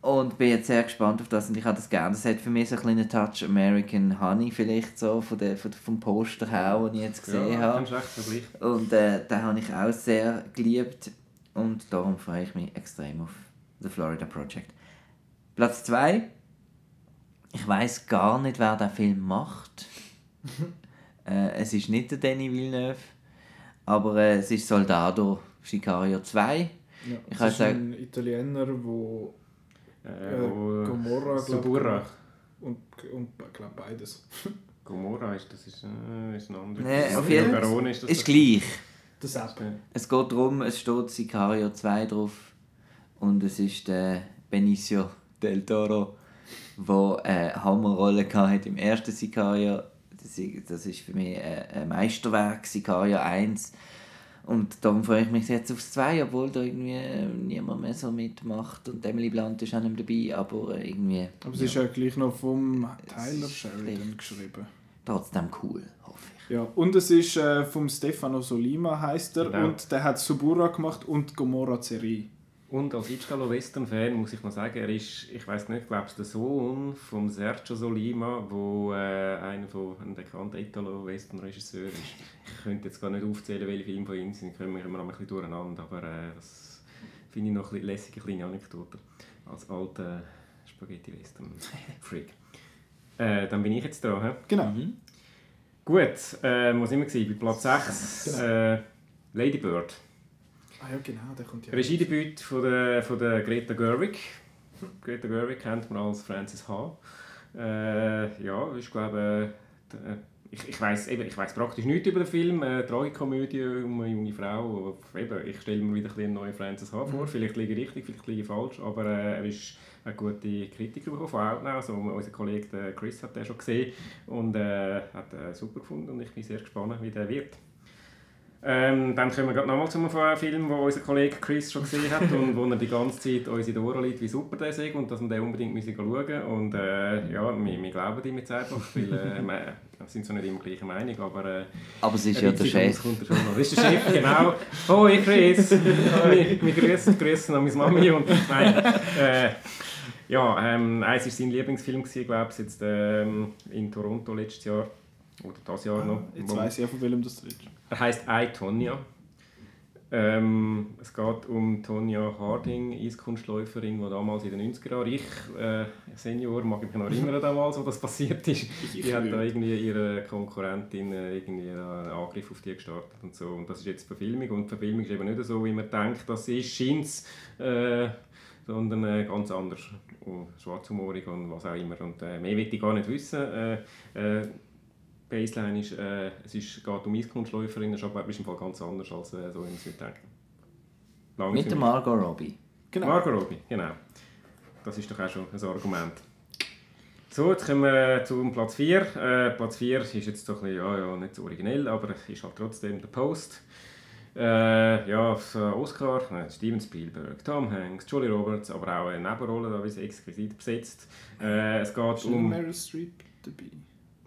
Und bin jetzt sehr gespannt auf das und ich habe das gerne. Das hat für mich so einen kleinen Touch American Honey vielleicht so, von der, von, vom Poster her, den ich jetzt gesehen ja, habe. Und äh, den habe ich auch sehr geliebt und darum freue ich mich extrem auf The Florida Project. Platz 2. Ich weiß gar nicht, wer den Film macht. [laughs] äh, es ist nicht der Danny Villeneuve, aber äh, es ist Soldado Sicario 2. Ja, ich das ist sagen, ein Italiener, der äh, äh, Gomorra Suburra. Und, und ich glaube beides. [laughs] Gomorra ist, das ist, äh, ist ein anderes. Nee, auf jeden Fall. Ist das Ist gleich. Das. Es geht darum, es steht Sicario 2 drauf und es ist der Benicio del Toro, der eine Hammerrolle hatte im ersten Sicario. Das ist, für mich ein Meisterwerk, Sicario 1. Und darum freue ich mich jetzt aufs 2, obwohl da irgendwie niemand mehr so mitmacht und Emily Blunt ist auch nicht dabei, aber irgendwie... Aber es ja. ist ja gleich noch vom Tyler Sheridan geschrieben. Trotzdem cool, hoffe ich. Ja, und es ist äh, vom Stefano Solima heißt er Genau. und der hat Suburra gemacht und Gomorra Serie. Und als Italo-Western-Fan muss ich noch sagen, er ist, ich weiß nicht, glaube der Sohn von Sergio Solima, wo äh, einer von ein bekannter Italo-Western-Regisseur ist. Ich könnte jetzt gar nicht aufzählen, welche Filme von ihm sind, kommen wir immer noch ein bisschen durcheinander, aber äh, das finde ich noch eine lässige kleine Anekdote als alter Spaghetti-Western-Freak. [laughs] äh, dann bin ich jetzt da. He? Genau. Mhm. Gut, äh, wo sind wir gewesen? Bei Platz 6, Genau. äh, Lady Bird. Ah ja, genau, der kommt ja. Regiedebüt von der, von der Greta Gerwig. Greta Gerwig kennt man als Frances H. Äh, ja, ist glaube äh, ich, ich weiß ich weiß praktisch nichts über den Film. Eine Tragikomödie um eine junge Frau. Eben, ich stelle mir wieder ein bisschen einen neuen Frances H. vor. Vielleicht liege ich richtig, vielleicht liege ich falsch, aber äh, er ist eine gute Kritik bekommen von Outnow. Also, unser Kollege Chris hat den schon gesehen und äh, hat den super gefunden und ich bin sehr gespannt, wie der wird. Ähm, dann kommen wir gerade nochmal zu einem Film, den unser Kollege Chris schon gesehen hat und wo er die ganze Zeit uns in die Ohren liegt, wie super der ist und dass wir den unbedingt müssen schauen müssen. Und äh, ja, wir, wir glauben ihm jetzt einfach, weil äh, [laughs] wir sind so nicht immer gleicher Meinung, aber... Äh, Aber es ist ja der Chef. Das ist der Chef, genau. Hoi Chris! [laughs] wir, wir grüßen, grüßen an meine Mami und... Nein, äh, ja, ähm, eins war sein Lieblingsfilm, glaube ich, jetzt ähm, in Toronto letztes Jahr. Oder das Jahr noch. Jetzt weiss ich auch, von welchem das ist. Er heißt I, Tonya. Ähm, es geht um Tonya Harding, Eiskunstläuferin, die damals in den 90er Jahren, ich, äh, Senior, mag mich noch erinnern, damals, wo das passiert ist, [laughs] die hat da irgendwie ihre Konkurrentin äh, irgendwie einen Angriff auf die gestartet und so. Und das ist jetzt die Verfilmung und die Verfilmung ist eben nicht so, wie man denkt, das ist, scheint äh, sondern äh, ganz anders. Und schwarzhumorig und was auch immer. Und äh, mehr will ich gar nicht wissen. Äh, äh, Baseline ist, äh, es ist, geht um Eiskunstläuferinnen, aber ist im Fall ganz anders, als äh, so in denken. Lange Mit der. Margot Robbie. Genau. Margot Robbie, genau. Das ist doch auch schon ein Argument. So, jetzt kommen wir zum Platz 4. Äh, Platz 4 ist jetzt so ein bisschen, ja, ja, nicht so originell, aber es ist halt trotzdem der Post. Äh, ja, auf Oscar, äh, Steven Spielberg, Tom Hanks, Julie Roberts, aber auch eine Nebenrolle, da ist exquisit besetzt. Äh, es geht um... Meryl Streep dabei.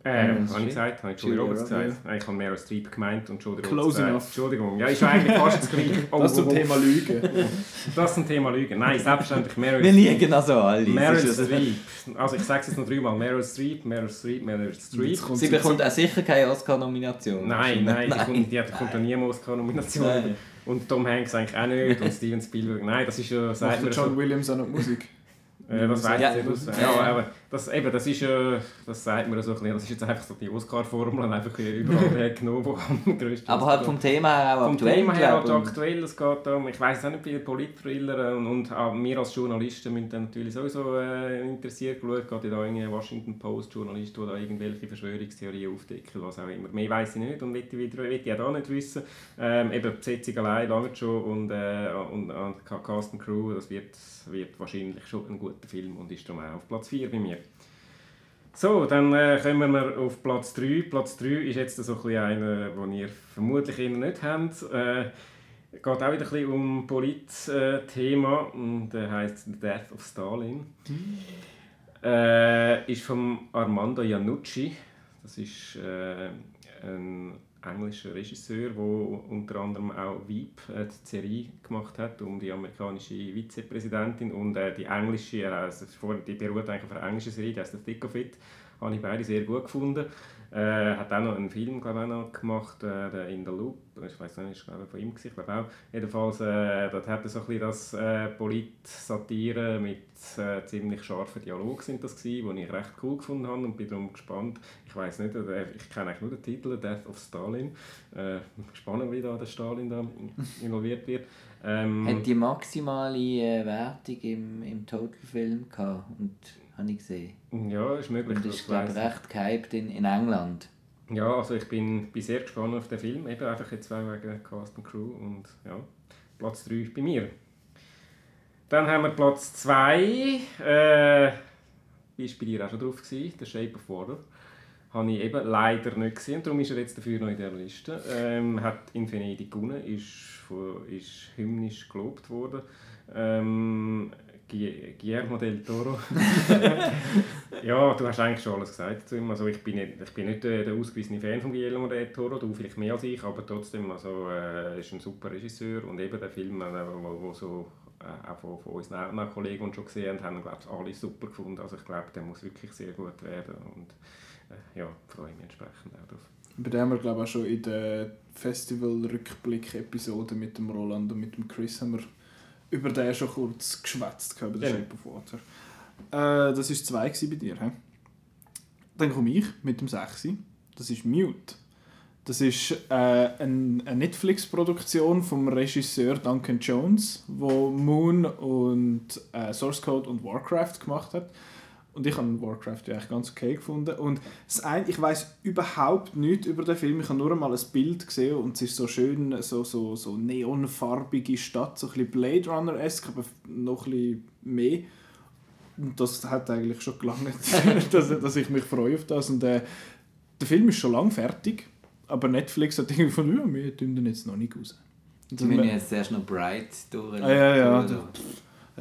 Äh, habe ich gesagt? Habe ich Julia Roberts gesagt? Nein, ich habe Meryl Streep gemeint und Close Roberts gesagt. enough. Entschuldigung. Ja, ist eigentlich fast das gleiche. [laughs] Oh, Das zum oh, oh. Thema Lügen. [laughs] Das zum Thema Lügen. Nein, selbstverständlich Meryl Wir liegen also alle. Meryl ja- Streep. Also ich sage es jetzt noch dreimal. Meryl Streep, Meryl Streep, Meryl Streep. Sie bekommt auch sicher keine Oscar-Nomination. Nein, nein, die kommt, die hat- kommt da nie eine Oscar-Nomination. Und Tom Hanks eigentlich auch nicht und Steven Spielberg. Nein, das ist ja, Macht man John Williams auch noch die Musik? äh, das weiß Ja. ich nicht. Ja. Ja, aber das, eben, das ist ja, das sagt man so ein bisschen, das ist jetzt einfach so die Oscar-Formel einfach überall [laughs] hergenommen, wo am grössten Aber halt vom Thema her auch Vom aktuell, Thema her halt aktuell, es geht um, ich weiss auch nicht viele Politthriller und, und auch wir als Journalisten müssen dann natürlich sowieso äh, interessiert schauen, ja da irgendein Washington Post Journalist, der da irgendwelche Verschwörungstheorien aufdeckt, was auch immer. Mehr weiss ich nicht und will ich auch da nicht wissen. Ähm, eben die Besetzung allein lange schon und, äh, und, und Cast and Crew, das wird, wird wahrscheinlich schon ein guter Film und ist darum auch auf Platz 4 bei mir. So, dann äh, kommen wir auf Platz 3. Platz 3 ist jetzt so ein einer, den ihr vermutlich eher nicht habt. Äh, geht auch wieder ein bisschen um Polit-Thema und der heißt The Death of Stalin. Äh, ist von Armando Iannucci. Das ist äh, ein englischer Regisseur, der unter anderem auch Veep, äh, die Serie gemacht hat, um die amerikanische Vizepräsidentin und äh, die englische, äh, also die beruht eigentlich auf einer englischen Serie, die heißt The Thick of It, habe ich beide sehr gut gefunden. Äh, hat auch noch einen Film ich, gemacht, äh, In the Loop, ich weiß nicht, ist glaube ich von ihm gewesen, glaube auch. Jedenfalls, äh, dort hat er so ein bisschen das äh, Polit-Satire mit äh, ziemlich scharfen Dialog sind das gewesen, die ich recht cool gefunden habe und bin darum gespannt. Ich weiß nicht, ich kenne eigentlich nur den Titel Death of Stalin. Äh, gespannt, wie da der Stalin da involviert wird. Ähm, Hat die maximale äh, Wertung im, im Total-Film gehabt und habe ich gesehen. ja, ist möglich. Und das ist glaube ich recht gehypt in, in England. Ja, also ich bin, bin sehr gespannt auf den Film, eben einfach jetzt auch wegen Cast und Crew und ja, Platz 3 ist bei mir. Dann haben wir Platz 2, äh, wie war bei dir auch schon drauf, gewesen, «The Shape of Water». Habe ich eben leider nicht gesehen, darum ist er jetzt dafür noch in dieser Liste. Ähm, hat in Venedig gewonnen, ist, ist hymnisch gelobt worden. Ähm, Guillermo del Toro. [laughs] ja, du hast eigentlich schon alles gesagt zu ihm. Also ich bin nicht, ich bin nicht der, der ausgewiesene Fan von Guillermo del Toro, du vielleicht mehr als ich, aber trotzdem, also, äh, ist ein super Regisseur und eben der Film, äh, wo, wo so äh, auch von, von unseren Kollegen schon gesehen haben, haben glaube ich alle super gefunden. Also ich glaube, der muss wirklich sehr gut werden und äh, ja, freue mich entsprechend auch drauf. Bei dem haben wir glaube ich auch schon in der Festival-Rückblick-Episode mit dem Roland und mit dem Chris haben wir über den schon kurz geschwätzt über den Ja. Shape of Water. Äh, das war zwei bei dir. He? Dann komme ich mit dem 6. Das ist Mute. Das ist äh, ein, eine Netflix-Produktion vom Regisseur Duncan Jones, wo Moon und äh, Source Code und Warcraft gemacht hat. Und ich habe Warcraft ja eigentlich ganz okay gefunden. Und das ein, ich weiß überhaupt nichts über den Film. Ich habe nur einmal ein Bild gesehen und es ist so schön, so, so, so neonfarbige Stadt, so ein bisschen Blade Runner-esque, aber noch ein bisschen mehr. Und das hat eigentlich schon gelangt, [laughs] dass, dass ich mich freue auf das. Und äh, der Film ist schon lange fertig, aber Netflix hat irgendwie von, ja, wir tun den jetzt noch nicht raus. Und das- müssen jetzt erst noch Bright durch. Ah, ja, ja, durch-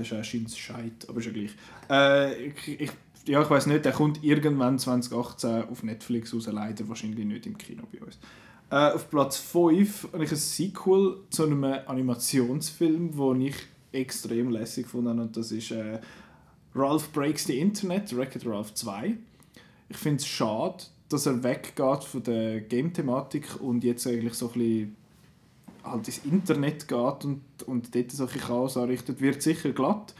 das ist anscheinend Scheit, aber ist ja gleich. Äh, ich, ich, ja, ich weiß nicht, der kommt irgendwann 2018 auf Netflix raus, leider wahrscheinlich nicht im Kino bei uns. Äh, auf Platz 5 habe ich ein Sequel zu einem Animationsfilm, den ich extrem lässig habe, und das ist äh, Ralph Breaks the Internet, Wreck-It Ralph 2. Ich finde es schade, dass er weggeht von der Game-Thematik und jetzt eigentlich so ein bisschen halt ins Internet geht und, und dort solche Chaos anrichtet, wird sicher glatt.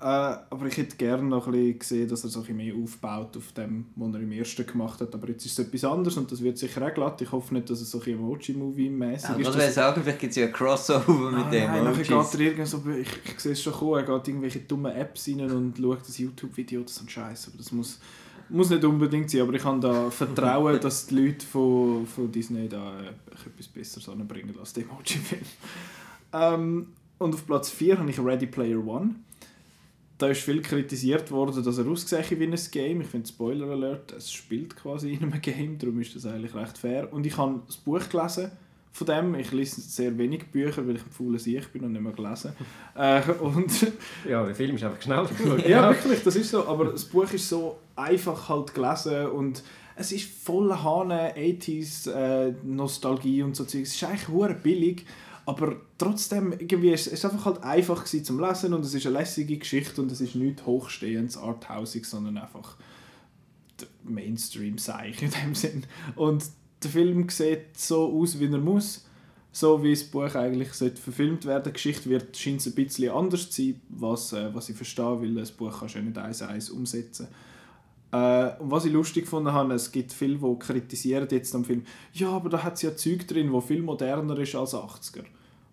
Äh, aber ich hätte gerne noch ein bisschen gesehen, dass er so ein mehr aufbaut auf dem, was er im ersten gemacht hat. Aber jetzt ist es etwas anderes und das wird sicher auch glatt. Ich hoffe nicht, dass es so ein Emoji-Movie-mäßig Ja, ist. ich wollte sagen, vielleicht gibt es ja ein Crossover mit Ah, dem. Nein, nachher geht er irgend so, ich, ich sehe es schon kommen, er geht irgendwelche dummen Apps rein und schaut das YouTube-Video, das ist ein Scheiß, aber das muss, muss nicht unbedingt sein, aber ich habe da Vertrauen, [laughs] dass die Leute von, von Disney da äh, etwas Besseres anbringen als der Emoji-Film. Ähm, und auf Platz 4 habe ich Ready Player One. da ist viel kritisiert worden, dass er aussieht wie ein Game. Ich finde Spoiler Alert, es spielt quasi in einem Game, darum ist das eigentlich recht fair. Und ich habe das Buch gelesen von dem. Ich lese sehr wenig Bücher, weil ich ein fauler Sieg bin und nicht mehr gelesen. äh, und ja, der Film ist einfach schnell [laughs] Ja, wirklich, das ist so. Aber das Buch ist so einfach halt gelesen und es ist voller Hane, 80s, äh, Nostalgie und so Es ist eigentlich hure billig, aber trotzdem irgendwie ist es einfach halt einfach zum Lesen und es ist eine lässige Geschichte und es ist nicht hochstehendes Arthousing, sondern einfach Mainstream-Seich in dem Sinn. Und der Film sieht so aus, wie er muss. So wie das Buch eigentlich sollte verfilmt werden. Die Geschichte wird, scheint ein bisschen anders zu sein, was, äh, was ich verstehe, weil das Buch kannst du ja nicht eins eins umsetzen äh, und was ich lustig gefunden habe, es gibt viele, die kritisieren jetzt am Film, ja, aber da hat es ja Zeug drin, wo viel moderner ist als 80er.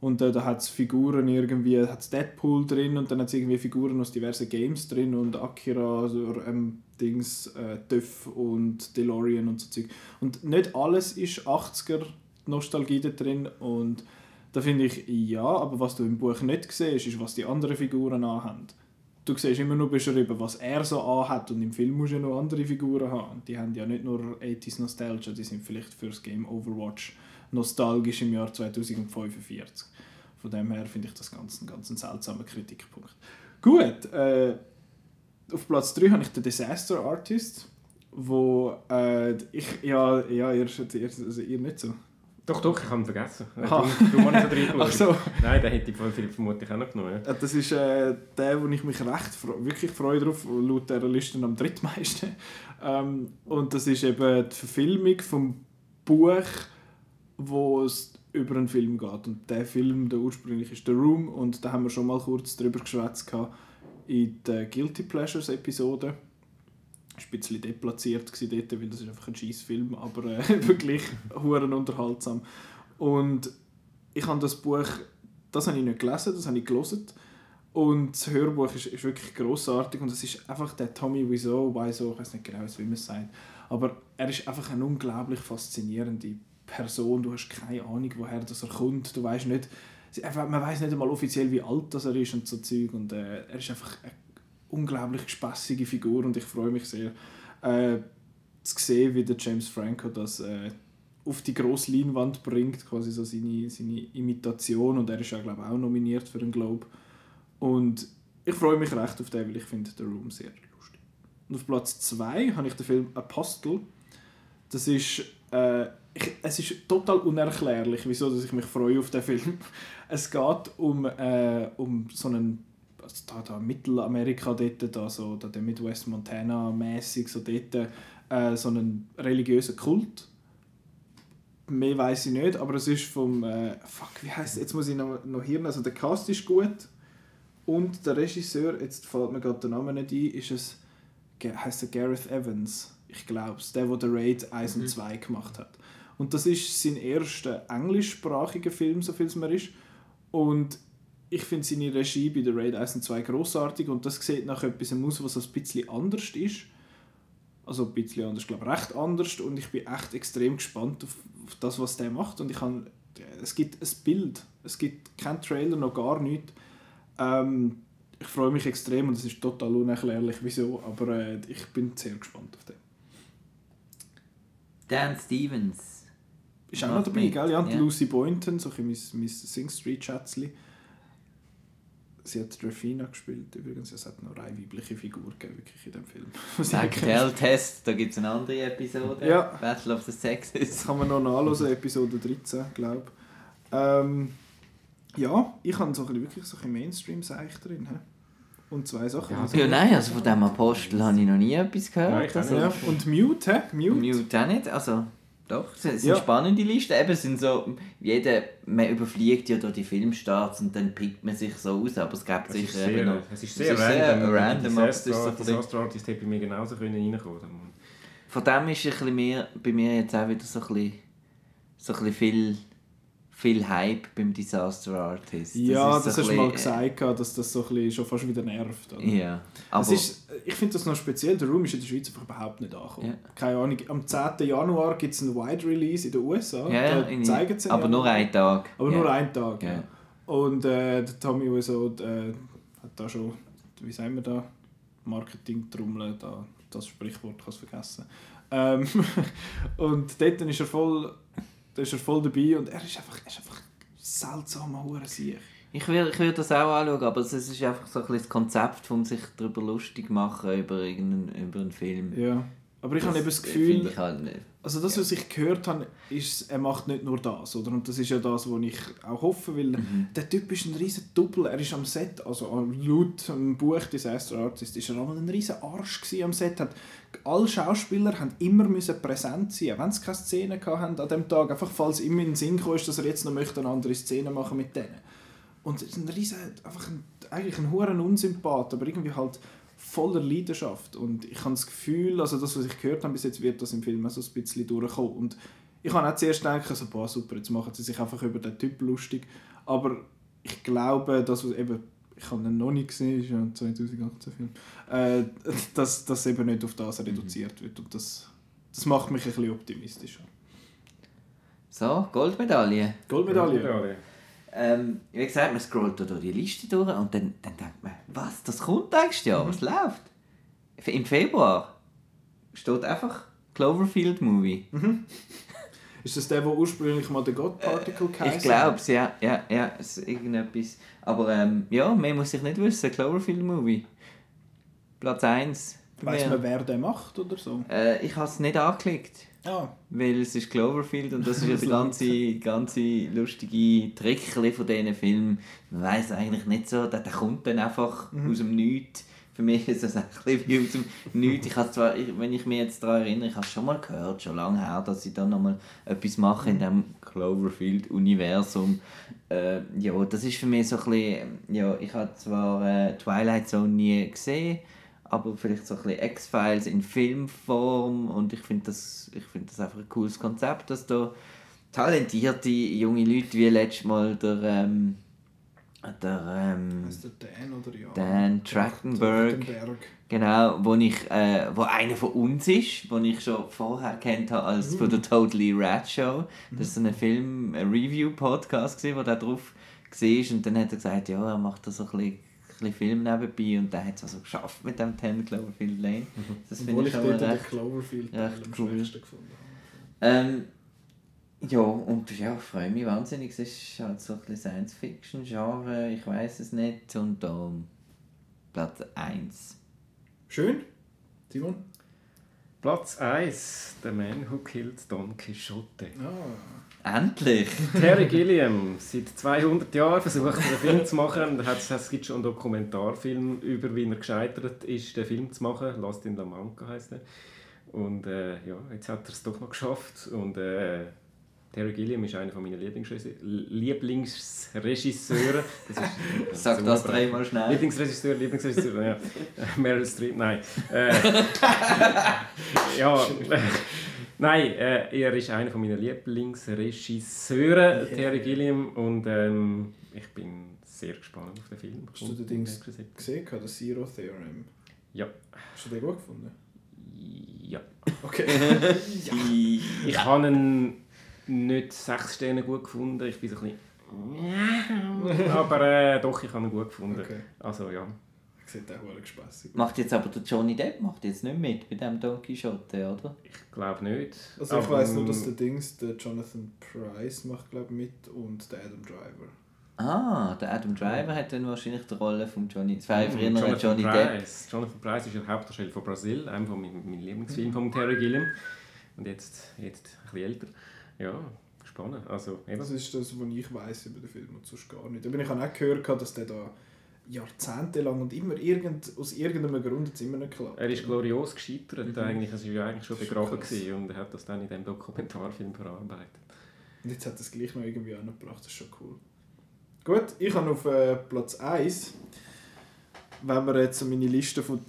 Und äh, da hat es Figuren irgendwie, hat's Deadpool drin und dann hat es irgendwie Figuren aus diversen Games drin und Akira, also, ähm, Dings, äh, Duff und DeLorean und so Zeug. Und nicht alles ist 80er Nostalgie da drin und da finde ich, ja, aber was du im Buch nicht siehst, ist, was die anderen Figuren anhaben. Du siehst immer nur beschrieben, was er so anhat und im Film musst du ja noch andere Figuren haben. Die haben ja nicht nur 80s Nostalgia, die sind vielleicht fürs Game Overwatch nostalgisch im Jahr 2045. Von dem her finde ich das ganz, ein ganz seltsamer Kritikpunkt. Gut, äh, auf Platz 3 habe ich den Disaster Artist, wo äh, ich, ja, ja ihr, ihr, also ihr nicht so. Doch, doch, ich habe ihn vergessen. [laughs] Ah. Du, du Ach so. Nein, den hätte ich vermutlich auch noch genommen. Ja. Das ist äh, der, wo ich mich recht wirklich freue drauf, laut dieser Liste am drittmeisten. [laughs] Ähm, und das ist eben die Verfilmung vom Buch wo es über einen Film geht. Und der Film, der ursprünglich ist The Room und da haben wir schon mal kurz darüber geschwätzt in der Guilty Pleasures Episode. Ein bisschen deplatziert dort, weil das ist einfach ein scheiß Film, aber äh, [laughs] wirklich huren unterhaltsam. Und ich habe das Buch, das habe ich nicht gelesen, das habe ich gelesen. Und das Hörbuch ist, ist wirklich großartig und es ist einfach der Tommy Wiseau, Wiseau, ich weiß nicht genau, wie man es sagt, aber er ist einfach eine unglaublich faszinierende Person, du hast keine Ahnung, woher das er kommt, du weißt nicht, man weiß nicht einmal offiziell, wie alt das er ist und so Zeug und äh, er ist einfach eine unglaublich spaßige Figur und ich freue mich sehr, äh, zu sehen, wie der James Franco das äh, auf die grosse Leinwand bringt, quasi so seine, seine Imitation und er ist ja glaube ich auch nominiert für den Globe und ich freue mich recht auf den, weil ich finde The Room sehr lustig. Und auf Platz 2 habe ich den Film Apostle. Das ist äh, ich, es ist total unerklärlich, wieso dass ich mich freue auf den Film. [laughs] Es geht um, äh, um so einen also da, da Mittelamerika dort, da so da der Midwest Montana mäßig so dort äh, so einen religiösen Kult. Mehr weiß ich nicht, aber es ist vom äh, fuck wie heißt jetzt muss ich noch, noch hier also der Cast ist gut und der Regisseur jetzt fällt mir gerade der Name nicht ein, ist es heißt er Gareth Evans ich glaube es, der, der The Raid 1 mhm. und 2 gemacht hat. Und das ist sein erster englischsprachiger Film, so viel es mir ist. Und ich finde seine Regie bei The Raid 1 und 2 großartig und das sieht nach etwas aus, was ein bisschen anders ist. Also ein bisschen anders, ich glaube recht anders und ich bin echt extrem gespannt auf, auf das, was der macht und ich kann, es gibt ein Bild, es gibt keinen Trailer, noch gar nichts. Ähm, ich freue mich extrem und es ist total unerklärlich, wieso, aber äh, ich bin sehr gespannt auf den. Dan Stevens. Ist auch noch dabei, gell? Ja, und ja. Lucy Boynton, so ein mein, mein Sing Street Schätzchen. Sie hat Drafina gespielt übrigens. Es hat noch eine weibliche Figur gegeben, wirklich in dem Film. [laughs] Test, da gibt es eine andere Episode. Ja. Battle of the Sexes. Das kann man noch nachlesen, Episode 13, glaube ich. Ähm, ja, ich habe so ein wirklich so ein Mainstream-Seich drin. He? Und zwei Sachen. Ja, ja nein, also von diesem Apostel habe ich noch nie etwas gehört. Nein, also, ja. Und Mute, hä? Mute? Mute auch nicht, also... Doch, es sind ja. spannende Listen. Eben sind so, jeder, man überfliegt ja durch die Filmstarts und dann pickt man sich so aus, aber es gibt sicher sehr, eben noch... Es ist sehr, es ist random. Sehr random das Disaster Artist hätte bei mir genauso reinkommen können. Von dem ist ein bisschen mehr, bei mir jetzt auch wieder so ein bisschen, so ein bisschen viel viel Hype beim Disaster Artist. Das ja, das hast du mal gesagt, dass das so ein schon fast wieder nervt. Oder? Ja, aber ist, ich finde das noch speziell, der Room ist in der Schweiz einfach überhaupt nicht angekommen. Ja. Keine Ahnung, am 10. Januar gibt es einen Wide Release in den USA, ja, da zeigen sie Aber nur einen Tag. Aber ja. nur einen Tag, ja. Und äh, der Tommy Wiseau äh, hat da schon wie sagen wir da, Marketing-Trommeln, da, das Sprichwort kann es vergessen. Ähm, [laughs] und dort ist er, voll, da ist er voll dabei und er ist einfach, er ist einfach seltsamer Hurensieg. Ich will, ich will das auch anschauen, aber es ist einfach so ein das Konzept, von sich darüber lustig machen über, irgendeinen, über einen Film. Ja. Aber ich Das habe eben das finde Gefühl, Ich halt nicht. Also das, was ich gehört habe, ist, er macht nicht nur das, oder? Und das ist ja das, was ich auch hoffe, weil der Typ ist ein riesen Double. Er ist am Set, also laut dem Buch Disaster Artist, ist er einmal ein riesen Arsch am Set. Hat, alle Schauspieler haben immer müssen präsent sein, wenn sie keine Szene hatten an dem Tag, einfach falls ihm in den Sinn kam, dass er jetzt noch möchte eine andere Szene machen mit denen. Und es ist ein riesen, einfach ein, eigentlich ein hoher Unsympath, aber irgendwie halt voller Leidenschaft. Und ich habe das Gefühl, also das, was ich gehört habe bis jetzt, wird das im Film auch so ein bisschen durchkommen. Und ich habe auch zuerst gedacht, so, boah, super, jetzt machen sie sich einfach über den Typ lustig. Aber ich glaube, dass was eben, ich habe ihn noch nicht gesehen, ist ja ein 2018 Film, äh, dass das eben nicht auf das reduziert wird. Und das, das macht mich ein bisschen optimistischer. So, Goldmedaille. Goldmedaille. Medaille. Ähm, wie gesagt, man scrollt durch die Liste durch und dann, dann denkt man, was, das kommt nächstes Jahr, was läuft? Im Februar steht einfach Cloverfield Movie. Ist das der, der ursprünglich mal der God Particle Ich glaube es, ja, ja, ja, ist irgendetwas. Aber ähm, ja, mehr muss ich nicht wissen, Cloverfield Movie. Platz 1. Weiß man, wer den macht oder so? Äh, ich habe es nicht angeklickt. Ah, Weil es ist Cloverfield und das ist ja der [laughs] ganze, ganze lustige Trickchen von diesen Filmen. Man weiß eigentlich nicht so, der, der kommt dann einfach aus dem Nichts. Für mich ist das [laughs] ein bisschen wie aus dem Nichts. Ich habe zwar, wenn ich mich jetzt daran erinnere, ich habe es schon mal gehört, schon lange her, dass sie da nochmal etwas machen in diesem Cloverfield-Universum. Äh, ja, das ist für mich so ein bisschen, ja, ich habe zwar äh, Twilight Zone nie gesehen, aber vielleicht so ein bisschen X-Files in Filmform und ich finde das, ich find das einfach ein cooles Konzept, dass da talentierte junge Leute wie letztes Mal der, ähm, der ähm, der Dan oder ja? Dan Trachtenberg. Genau, wo ich, äh, wo einer von uns ist, wo ich schon vorher kennt habe als von der Totally Rad Show. Das ist so ein Film, ein Review-Podcast gewesen, wo der drauf war und dann hat er gesagt, ja, er macht da so ein bisschen, bisschen Film nebenbei und der hat es also geschafft mit dem 10 Cloverfield Lane. Das finde ich ich schon mal recht, Cloverfield recht am cool. ähm, ja, und ja, ich freue mich wahnsinnig. Es ist halt so ein bisschen Science-Fiction-Genre, ich weiß es nicht. Und da Platz 1. Schön. Simon? Platz 1, The Man Who Killed Don Quixote. Ah. Endlich! Terry Gilliam, seit 200 Jahren versucht er einen Film zu machen. Es gibt schon einen Dokumentarfilm über, wie er gescheitert ist, den Film zu machen. Lost in La Manca heisst er. Und äh, ja, jetzt hat er es doch noch geschafft. Und äh, Terry Gilliam ist einer meiner Lieblingsregisse- Lieblingsregisseure. Das ist, [laughs] Sag das dreimal schnell. Lieblingsregisseur, Lieblingsregisseur, ja. [laughs] Meryl Streep, nein. Äh, [laughs] ja, nein, äh, er ist einer meiner Lieblingsregisseure, Terry Gilliam, und ähm, ich bin sehr gespannt auf den Film. Hast du den Dings gesehen, das Zero Theorem? Ja. Hast du den gut gefunden? Ja. Okay. [laughs] Ich habe ihn nicht sechs Sterne gut gefunden, ich bin so ein bisschen... [laughs] Aber äh, doch, ich habe ihn gut gefunden. okay. Also ja. Sieht auch verdammt spaßig. Macht jetzt aber der Johnny Depp macht jetzt nicht mit bei dem Don Quixote, oder? Ich glaube nicht. Also ich weiss nur, dass ähm, der Dings, der Jonathan Price macht glaube mit und der Adam Driver. Ah, der Adam Driver hat dann wahrscheinlich die Rolle von Johnny. Es war früher noch Jonathan Johnny Depp. Price. Jonathan Price ist der Hauptdarsteller von Brasil, einem von meinen, meinen Lieblingsfilmen von Terry Gilliam. Und jetzt, jetzt ein bisschen älter. Ja, spannend. Also, eben. Das ist das, was ich weiß über den Film und sonst gar nicht. Aber ich habe auch gehört, dass der da jahrzehntelang und immer irgend, aus irgendeinem Grund jetzt immer nicht klappt. Er ist glorios gescheitert. Mhm. Eigentlich, es war eigentlich schon begraben gewesen, und er hat das dann in diesem Dokumentarfilm verarbeitet. Und jetzt hat er es gleich noch irgendwie angebracht, das ist schon cool. Gut, ich habe auf äh, Platz 1, wenn man jetzt meine Liste von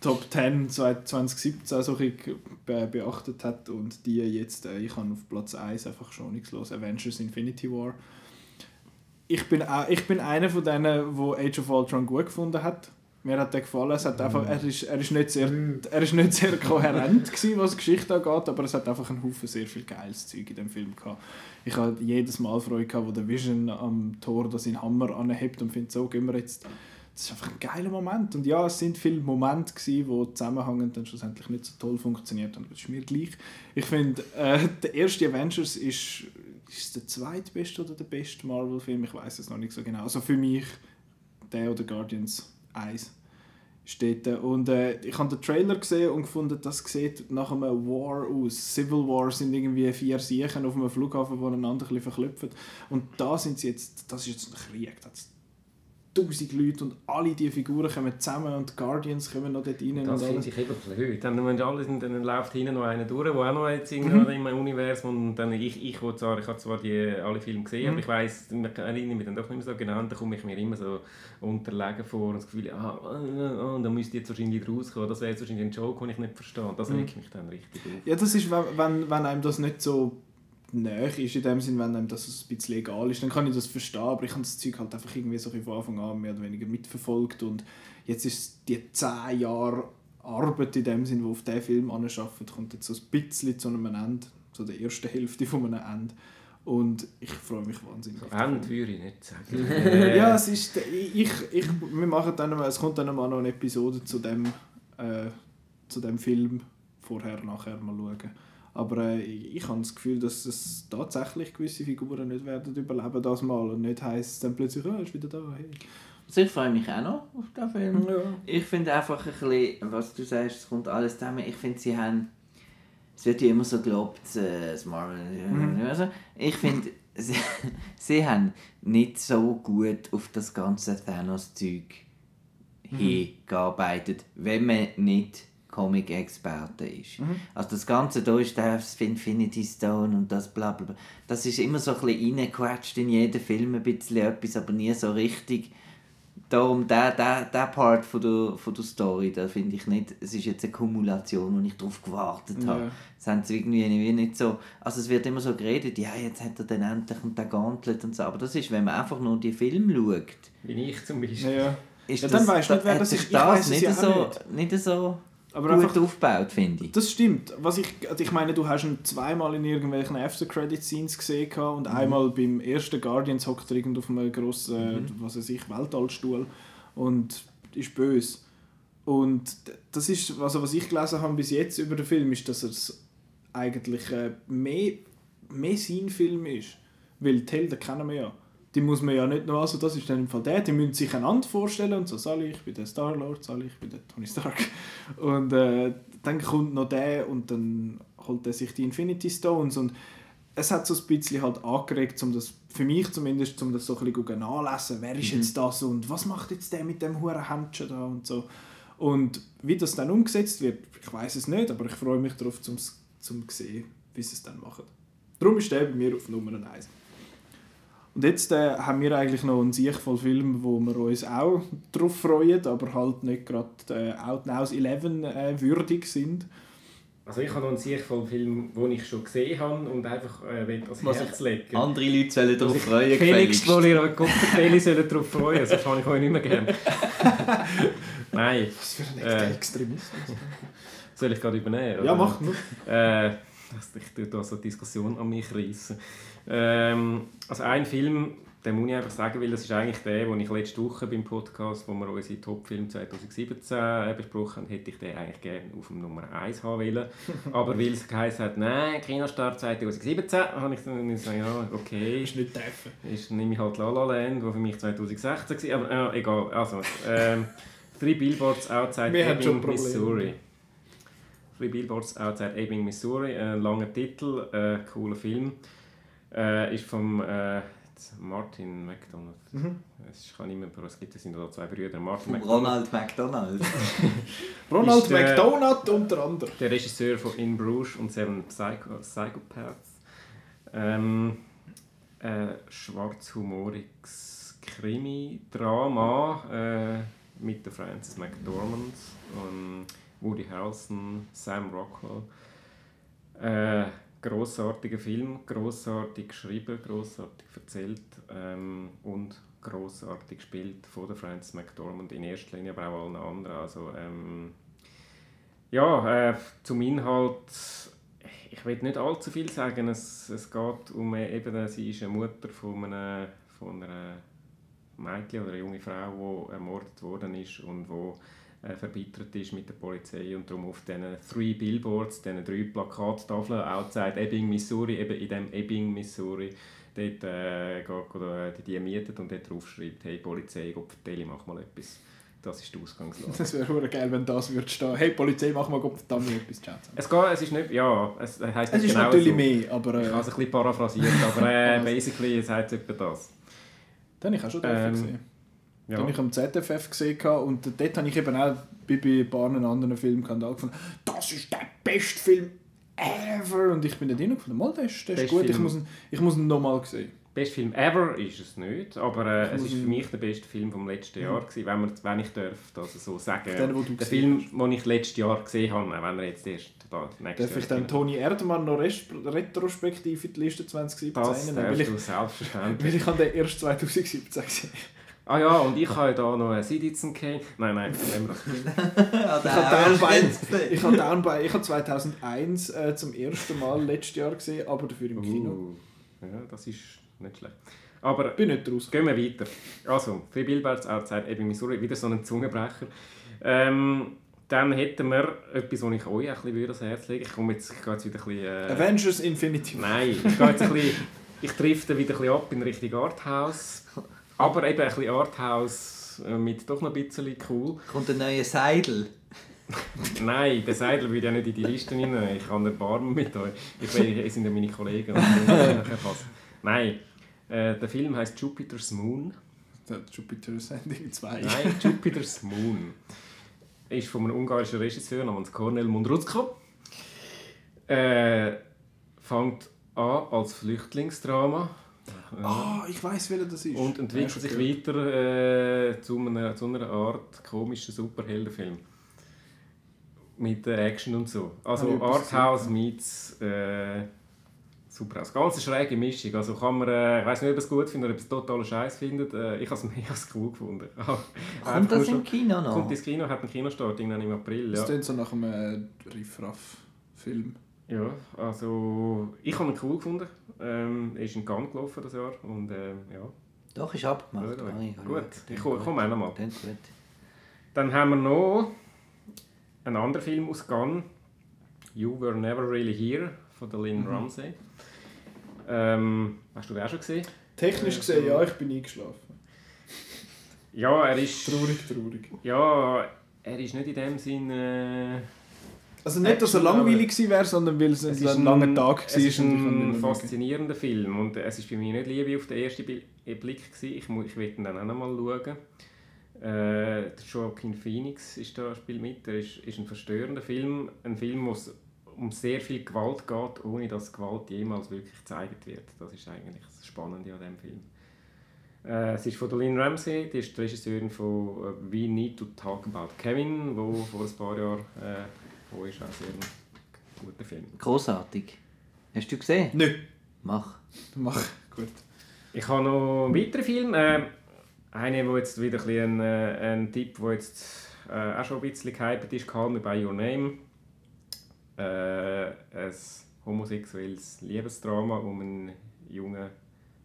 Top 10 seit 2017 so ein be beachtet hat und die jetzt, äh, ich habe auf Platz 1 einfach schon nichts los, Avengers Infinity War. Ich bin, auch, ich bin einer von denen, wo Age of Ultron gut gefunden hat. Mir hat der gefallen. Es hat einfach, er, ist, er, ist nicht sehr, er ist nicht sehr kohärent, gewesen, was Geschichte angeht, aber es hat einfach einen Haufen sehr viel geiles Zeug in dem Film gehabt. Ich hatte jedes Mal Freude, gehabt, wo der Vision am Tor seinen Hammer anhebt und findet, so gehen wir jetzt das ist einfach ein geiler Moment. Und ja, es sind viele Momente, gewesen, die zusammenhängend dann schlussendlich nicht so toll funktioniert haben. Das ist mir gleich. Ich finde, äh, der erste Avengers ist, ist der zweitbeste oder der beste Marvel-Film. Ich weiß es noch nicht so genau. Also für mich der oder Guardians 1 steht Und äh, ich habe den Trailer gesehen und gefunden, das sieht nach einem War aus. Civil War sind irgendwie vier Siechen auf einem Flughafen, die einander ein bisschen verklüpfen. Und da sind sie jetzt, das ist jetzt ein Krieg. Das tausend Leute und alle diese Figuren kommen zusammen und die Guardians kommen noch dort rein. Das finde ich eben blöd. Dann, wenn alle sind, dann läuft hinten noch einer durch, der auch noch jetzt mhm. im Universum und dann ich, ich, wo zwar, ich habe zwar die, alle Filme gesehen, mhm. aber ich weiss, ich erinnere mich dann doch nicht mehr so genau und dann komme ich mir immer so unterlegen vor und das Gefühl, ah, ah, ah, da müsste jetzt wahrscheinlich rauskommen. Das wäre jetzt wahrscheinlich ein Joke, den ich nicht verstehe. Das mhm. regt mich dann richtig auf. Ja, das ist, wenn, wenn, wenn einem das nicht so näher ist, in dem Sinn, wenn einem das ein bisschen egal ist, dann kann ich das verstehen, aber ich habe das Zeug halt einfach irgendwie so von Anfang an mehr oder weniger mitverfolgt und jetzt ist die zehn Jahre Arbeit in dem Sinn, die auf diesen Film arbeitet, kommt jetzt so ein bisschen zu einem Ende, zu der ersten Hälfte von einem Ende und ich freue mich wahnsinnig. Ende würde ich nicht sagen. [laughs] ja, es ist, ich, ich, wir machen dann, es kommt dann mal noch eine Episode zu dem, äh, zu dem Film, vorher, nachher mal schauen aber äh, ich habe das Gefühl, dass es tatsächlich gewisse Figuren nicht werden überleben das Mal und nicht heisst dann plötzlich, oh, ist wieder da. Hey. Also ich freue mich auch noch auf den Film. Ja. Ich finde einfach ein bisschen, was du sagst, es kommt alles zusammen. Ich finde, sie haben, es wird ja immer so gelobt, äh, das Marvel, mhm. also ich finde, [laughs] sie, sie haben nicht so gut auf das ganze Thanos-Zeug mhm. hingearbeitet, wenn man nicht Comic-Experte ist. Mhm. Also das Ganze da ist der Infinity Stone und das bla bla bla. Das ist immer so ein bisschen reingequetscht in jeden Film ein bisschen etwas, aber nie so richtig. Darum, der, der, der Part von der, von der Story, da finde ich nicht, es ist jetzt eine Kumulation, wo ich darauf gewartet habe. Ja. Das haben sie irgendwie nicht so, also es wird immer so geredet, ja, jetzt hat er dann endlich und der Gauntlet und so, aber das ist, wenn man einfach nur die Filme schaut. Wie ich zum Beispiel. Ja, Ist ja, dann das, weißt du nicht, wer das ist. Ich das nicht, so, nicht. nicht so aber gut einfach, aufgebaut, finde ich. Das stimmt. Was ich, also ich meine, du hast ihn zweimal in irgendwelchen After-Credit-Scenes gesehen und mhm. einmal beim ersten Guardians hockt er irgendwo auf einem grossen, mhm. was weiß ich, Weltallstuhl und ist böse. Und das ist, also was ich gelesen habe bis jetzt über den Film, ist, dass es eigentlich äh, mehr, mehr sein Film ist. Weil Helden kennen wir ja die muss man ja nicht nur, also das ist dann im Fall der, die müssen sich einander vorstellen und so, Sally, ich bin der Star-Lord, Sally, ich bin der Tony Stark. Und äh, dann kommt noch der und dann holt er sich die Infinity Stones und es hat so ein bisschen halt angeregt, um das, für mich zumindest, um das so ein bisschen nachlesen, wer ist mhm. jetzt das und was macht jetzt der mit dem hohen Händchen da und so. Und wie das dann umgesetzt wird, ich weiß es nicht, aber ich freue mich darauf, zum, zum sehen, wie sie es dann machen. Darum ist der bei mir auf Nummer 1. Und jetzt äh, haben wir eigentlich noch einen sichtvollen Film, wo wir uns auch darauf freuen, aber halt nicht gerade äh, Outnows 11 äh, würdig sind. Also ich habe noch einen sichtvollen Film, den ich schon gesehen habe und einfach äh, ans Herz legen. Andere Leute sollen darauf freuen. Felix, wo ihr Kopfverteile sollen darauf freuen, das kann ich euch nicht mehr gerne. [laughs] Nein. Was für ein äh, Extremismus. Soll ich gerade übernehmen? Ja, mach. Äh, ich tue da so eine Diskussion an mich reissen. Ähm, also ein Film, den muss ich einfach sagen, weil das ist eigentlich der, den ich letzte Woche beim Podcast, wo wir unsere Top-Film 2017 äh, besprochen haben, hätte ich den eigentlich gerne auf dem Nummer 1 haben wollen. [laughs] Aber weil es geheißen hat, nein, Kinostart 2017, habe ich dann gesagt, ja, okay. Ist nicht treffen. Ist, nehme ich halt La La Land, der für mich 2016 war, aber äh, egal. Also, ähm, Three Billboards Outside Wir Ebbing, Missouri. Three Billboards Outside Ebbing, Missouri, ein langer Titel, äh, cooler Film. Äh, ist vom äh, Martin McDonald. Mhm. Es kann nicht mehr, es gibt es sind da zwei Brüder. Martin Ronald McDonald. [laughs] [laughs] Ronald ist, McDonald unter anderem. Der Regisseur von In Bruges und Seven Psycho Psychopaths. Ähm, äh, schwarzhumoriges Krimi-Drama äh, mit der Frances McDormand, und Woody Harrelson, Sam Rockwell. Äh, großartiger Film, großartig geschrieben, großartig erzählt ähm, und großartig gespielt von der Frances McDormand in erster Linie, aber auch allen anderen. Also ähm, ja, äh, zum Inhalt. Ich will nicht allzu viel sagen. Es, es geht um äh, eben, sie ist eine Mutter von einer, von einer Mädchen oder eine junge Frau, die ermordet worden ist und die äh, verbittert ist mit der Polizei und darum auf diesen Three Billboards, diesen drei Plakattafeln outside Ebbing, Missouri, eben in dem Ebbing, Missouri, dort äh, geht, oder, die, die mietet und dort drauf schreibt, hey Polizei, vertelle, mach mal etwas. Das ist die Ausgangslage. Das wäre geil, wenn das würde stehen. Hey Polizei, mach mal verdammt etwas chatten. Es, geht, es ist nicht, ja, es heisst Es nicht ist genau natürlich so. mehr, aber Ich äh, habe es ein bisschen paraphrasiert, aber äh, [laughs] basically sagt es etwa das. habe ich auch schon Ähm, gesehen. Ja. Den habe ich am ZFF gesehen und dort habe ich eben auch bei, bei ein paar anderen Filmen gefunden, das ist der beste Film ever und ich bin nicht hingefunden, mal, der ist, der ist gut, ich muss ihn, ich muss ihn nochmal sehen. Best Film ever ist es nicht, aber äh, Ich es ist für mich der beste Film vom letzten Jahr gewesen, wenn, man, wenn ich darf das so sagen. Den, der Film, den ich letztes Jahr gesehen habe, wenn er jetzt erst da nächstes Darf ich Jahr dann Toni Erdmann noch retrospektiv in die Liste 2017 Das nehmen? Weil ich, du selbstverständlich. [laughs] weil ich habe den erst 2017 gesehen. Ah ja, und ich habe da noch einen Citizen Kane. Nein, nein, nehmen wir das. Ich habe Downby, ich habe Downby, ich habe 2001 äh, zum ersten Mal letztes Jahr gesehen, aber dafür im Kino. Uh, ja, das ist nicht schlecht. Aber Bin nicht raus. Gehen wir weiter. Also, Three Billboards Outside Ebbing, Missouri, wieder so ein Zungenbrecher. Ähm, dann hätten wir etwas, was ich euch ein bisschen ans Herz legen Ich komme jetzt, ich gehe jetzt wieder ein bisschen... Äh, Avengers Infinity nein, ich gehe jetzt ein bisschen... Ich drifte wieder ein bisschen ab in Richtung Arthouse. [laughs] Aber eben ein bisschen Arthouse äh, mit doch noch ein bisschen cool. Kommt ein neuer Seidel. [laughs] Nein, der Seidel würde ja nicht in die Liste rein. Ich habe Erbarmen mit euch. Ich weiß, ihr sind ja meine Kollegen. kann. [laughs] Nein, äh, der Film heißt Jupiter's Moon. Der Jupiter Ascending 2. Nein, Jupiter's Moon. Ist von einem ungarischen Regisseur namens Kornel Mundruzko. Äh, fängt an als Flüchtlingsdrama Ah, ich weiß, welcher das ist. und entwickelt Ja, sich gehört. weiter äh, zu, einer, zu einer Art komischen Superheldenfilm. Mit äh, Action und so. Also Arthouse gesehen, meets äh, Superhouse. Ganz eine schräge Mischung. Also kann man, äh, ich weiß nicht, ob ihr es gut findet oder ob ihr es totaler Scheiß findet. Äh, ich habe es mega cool gefunden. [laughs] Kommt das im Kino noch? Kommt ins Kino, hat einen Kinostart irgendwann im April. Das Ja. klingt so nach einem äh, Riff-Raff-Film. ja, also ich habe ihn cool gefunden. Ähm, er ist in Cannes gelaufen das Jahr und ähm, ja. Doch, ist abgemacht. Gut, Ah, gut. ich komme komm auch noch mal. Klingt gut. Dann haben wir noch einen anderen Film aus Cannes, You Were Never Really Here von der Mhm. Lynn Ramsey. Ähm, hast du den auch schon gesehen? Technisch gesehen, ja, ich bin eingeschlafen. Ja, er ist Traurig, traurig. ja, er ist nicht in dem Sinn. Äh, Also nicht, dass er Action, langweilig gewesen wäre, sondern weil es ein, ein langer Tag war. Es ist ein faszinierender Film und es ist bei mir nicht Liebe auf den ersten Bi- Blick gewesen. Ich, ich will ihn dann auch noch mal schauen. Äh, Joaquin Phoenix ist da, spielt mit. Er ist, ist ein verstörender Film. Ein Film, wo es um sehr viel Gewalt geht, ohne dass Gewalt jemals wirklich gezeigt wird. Das ist eigentlich das Spannende an diesem Film. Äh, es ist von Lynn Ramsey, die ist die Regisseurin von äh, We Need to Talk About Kevin, wo vor ein paar Jahren äh, wo ist auch sehr ein guter Film. Großartig. Hast du gesehen? Nö, Mach. mach. Gut. Ich habe noch einen weiteren Film. Äh, einen, wo jetzt wieder ein, äh, ein Tipp, der jetzt äh, auch schon ein bisschen gehypt ist, Call Me By Your Name. Äh, ein homosexuelles Liebesdrama um einen jungen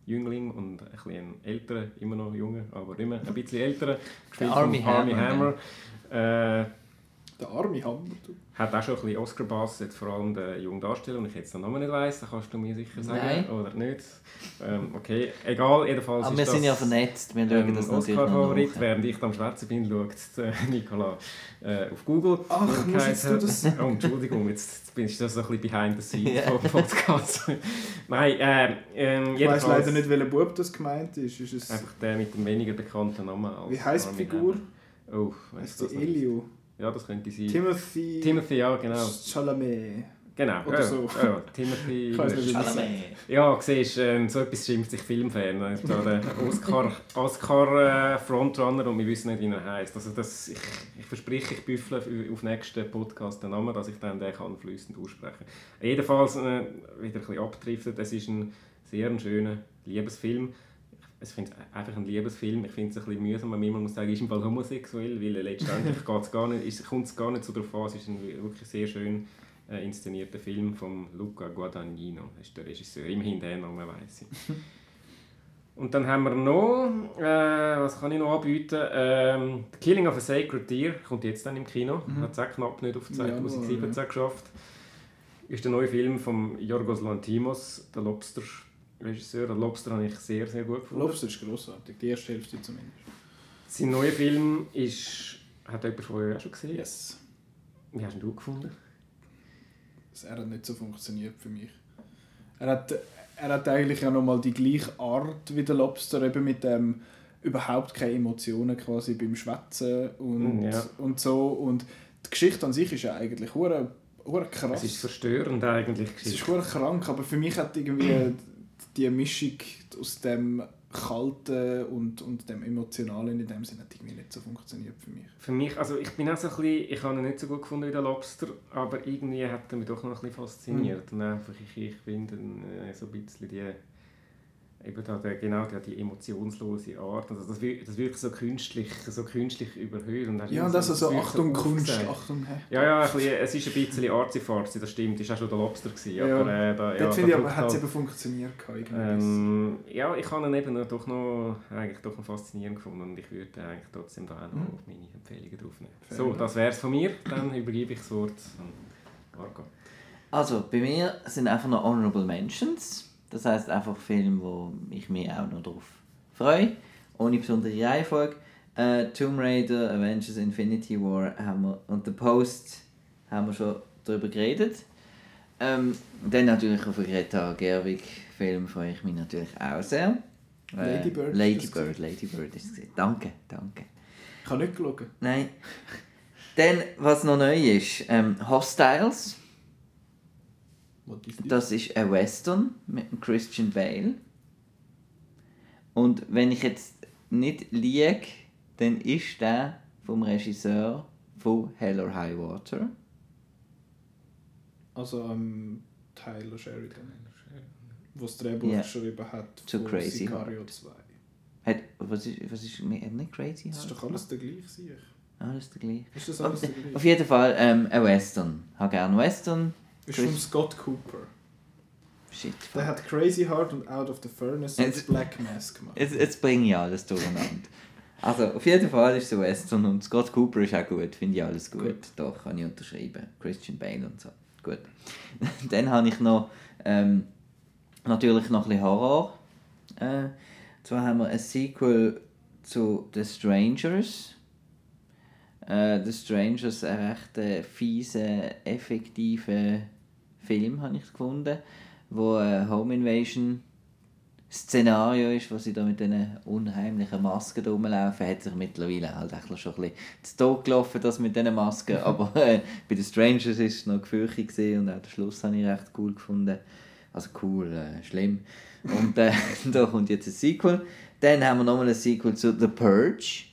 Jüngling und ein bisschen einen älteren, immer noch jungen, aber immer ein bisschen älteren, gespielt von Armie Armie Hammer, Hammer. Der arme Hammer. Du. hat auch schon ein bisschen Oscar-Bass, jetzt vor allem der jungen Darsteller, und ich jetzt den Namen nicht weiss, dann kannst du mir sicher sagen, Nein. oder nicht. Ähm, okay, egal, jedenfalls Aber ist wir das sind ja vernetzt. Wir schauen das natürlich noch Oscar-Favorit. Während ich am Schwätzen bin, schaut äh, Nicola äh, auf Google. Ach, muss jetzt du das- Oh, Entschuldigung, jetzt bin ich das so ein bisschen behind the scenes [laughs] Ja. vom Podcast. Nein, äh, ähm, Ich weiß jedenfalls leider nicht, welcher Bub das gemeint ist. ist es, einfach der mit dem weniger bekannten Namen als wie heisst die Figur? Hammer. Oh, weißt du die Elio? Ja, das könnte sein. Timothy, Timothy, ja, genau. Chalamet. Genau, Oder ja, so. ja, Timothy. Ich nicht, Chalamet. Ja, siehst ähm, so etwas schimpft sich Filmfan. Er ist da der [laughs] Oscar, Oscar äh, Frontrunner und wir wissen nicht, wie er heißt. Also das, ich, ich verspreche, ich büffle auf nächsten Podcast den Namen, dass ich dann den kann flüssend aussprechen Jedenfalls, äh, wieder ein bisschen abdriftet, es ist ein sehr schöner Liebesfilm. Ich finde es einfach ein Liebesfilm. Ich finde es ein bisschen mühsam, wenn man immer muss sagen, ist im Fall homosexuell, weil letztendlich [laughs] geht's gar nicht, ist, kommt es gar nicht so darauf an. Es ist ein wirklich sehr schön äh, inszenierter Film von Luca Guadagnino. Das ist der Regisseur. Immerhin der Name weiss ich. Und dann haben wir noch, äh, was kann ich noch anbieten? Ähm, The Killing of a Sacred Deer kommt jetzt dann im Kino. Hat es auch knapp nicht auf 2017 Januar, ja. geschafft. Ist der neue Film von Yorgos Lantimos, der Lobster-Regisseur. Der Lobster habe ich sehr, sehr gut gefunden. Lobster ist grossartig, die erste Hälfte zumindest. Sein neuer Film ist, hat jemand von euch auch schon gesehen? Yes. Wie hast du ihn gefunden? Er hat nicht so funktioniert für mich. Er hat, er hat eigentlich ja nochmal die gleiche Art wie der Lobster, eben mit dem überhaupt keine Emotionen quasi beim Schwätzen und, Ja. und so. Und die Geschichte an sich ist ja eigentlich hure krass. Es ist verstörend eigentlich. Es ist hure krank, aber für mich hat irgendwie [clears throat] die Mischung aus dem Kalten und, und dem Emotionalen in dem Sinne hat irgendwie nicht so funktioniert für mich. Für mich, also ich bin auch so ein bisschen, ich habe ihn nicht so gut gefunden wie der Lobster, aber irgendwie hat er mich doch noch ein bisschen fasziniert. Und einfach, ich, ich finde äh, so ein bisschen die, eben da, der, genau die, die emotionslose Art, also das, wir- das wirkt so künstlich, so künstlich überhöht. Und Ja, das also wirkt Achtung Kunst, aufgesetzt. Achtung, hä? Ja, ja, ein bisschen, es ist ein bisschen arzi-farzi, das stimmt, das war auch schon der Lobster. Gewesen, Ja. aber, äh, da, ja, Dort finde ich da aber, drückt hat es halt- eben funktioniert. ähm, ja, ich habe ihn eben noch- doch noch, eigentlich doch noch faszinierend gefunden und ich würde eigentlich trotzdem da auch noch Mhm. meine Empfehlungen draufnehmen. Fair so, das wäre es von mir. Dann übergebe ich das Wort an Marco. Also, bei mir sind einfach noch Honorable Mentions. Das heißt einfach Filme, wo ich mich auch noch drauf freue. Ohne besondere Reihenfolge. Äh, Tomb Raider, Avengers Infinity War haben wir, und The Post haben wir schon darüber geredet. Ähm, dann natürlich auf den Greta Gerwig Film freue ich mich natürlich auch sehr. Äh, Lady Bird, Lady Bird, Lady Bird ist es. Danke, danke. Ich habe nicht geschaut. Nein. [laughs] Dann, was noch neu ist, ähm, Hostiles. Das? Ist ein Western mit Christian Bale. Und wenn ich jetzt nicht liege, dann ist der vom Regisseur von Hell or High Water. Also ähm, Tyler Sheridan, der das Drehbuch Ja. geschrieben hat Zu Crazy Sicario 2. Hat, was ist, was ist nicht crazy? Das ist doch alles der gleiche, sehe ich. Alles der gleiche. Ist das alles der Auf gleiche? jeden Fall ähm, ein Western. Ich habe gerne Western. Ist von Scott Cooper. Shit. Der hat Crazy Heart und Out of the Furnace und Jetzt- Black Mask gemacht. Jetzt, jetzt bringe ich alles durcheinander. Also, auf jeden Fall ist es ein Western und Scott Cooper ist auch gut, finde ich alles gut. Gut. Doch, kann ich unterschreiben. Christian Bale und so. Gut. [laughs] Dann habe ich noch ähm, natürlich noch ein bisschen Horror. Äh, zwar haben wir ein Sequel zu The Strangers. Äh, The Strangers, ein recht äh, fiese, effektiver Film, habe ich gefunden, wo äh, Home Invasion Szenario ist, wo sie da mit diesen unheimlichen Masken rumlaufen, hat sich mittlerweile halt eigentlich schon ein bisschen zu Tod gelaufen, das mit diesen Masken. [laughs] Aber äh, bei den Strangers war es noch gefürchtig gewesen und auch den Schluss habe ich recht cool gefunden. Also cool, äh, schlimm. Und äh, [laughs] da kommt jetzt ein Sequel. Dann haben wir nochmal ein Sequel zu The Purge.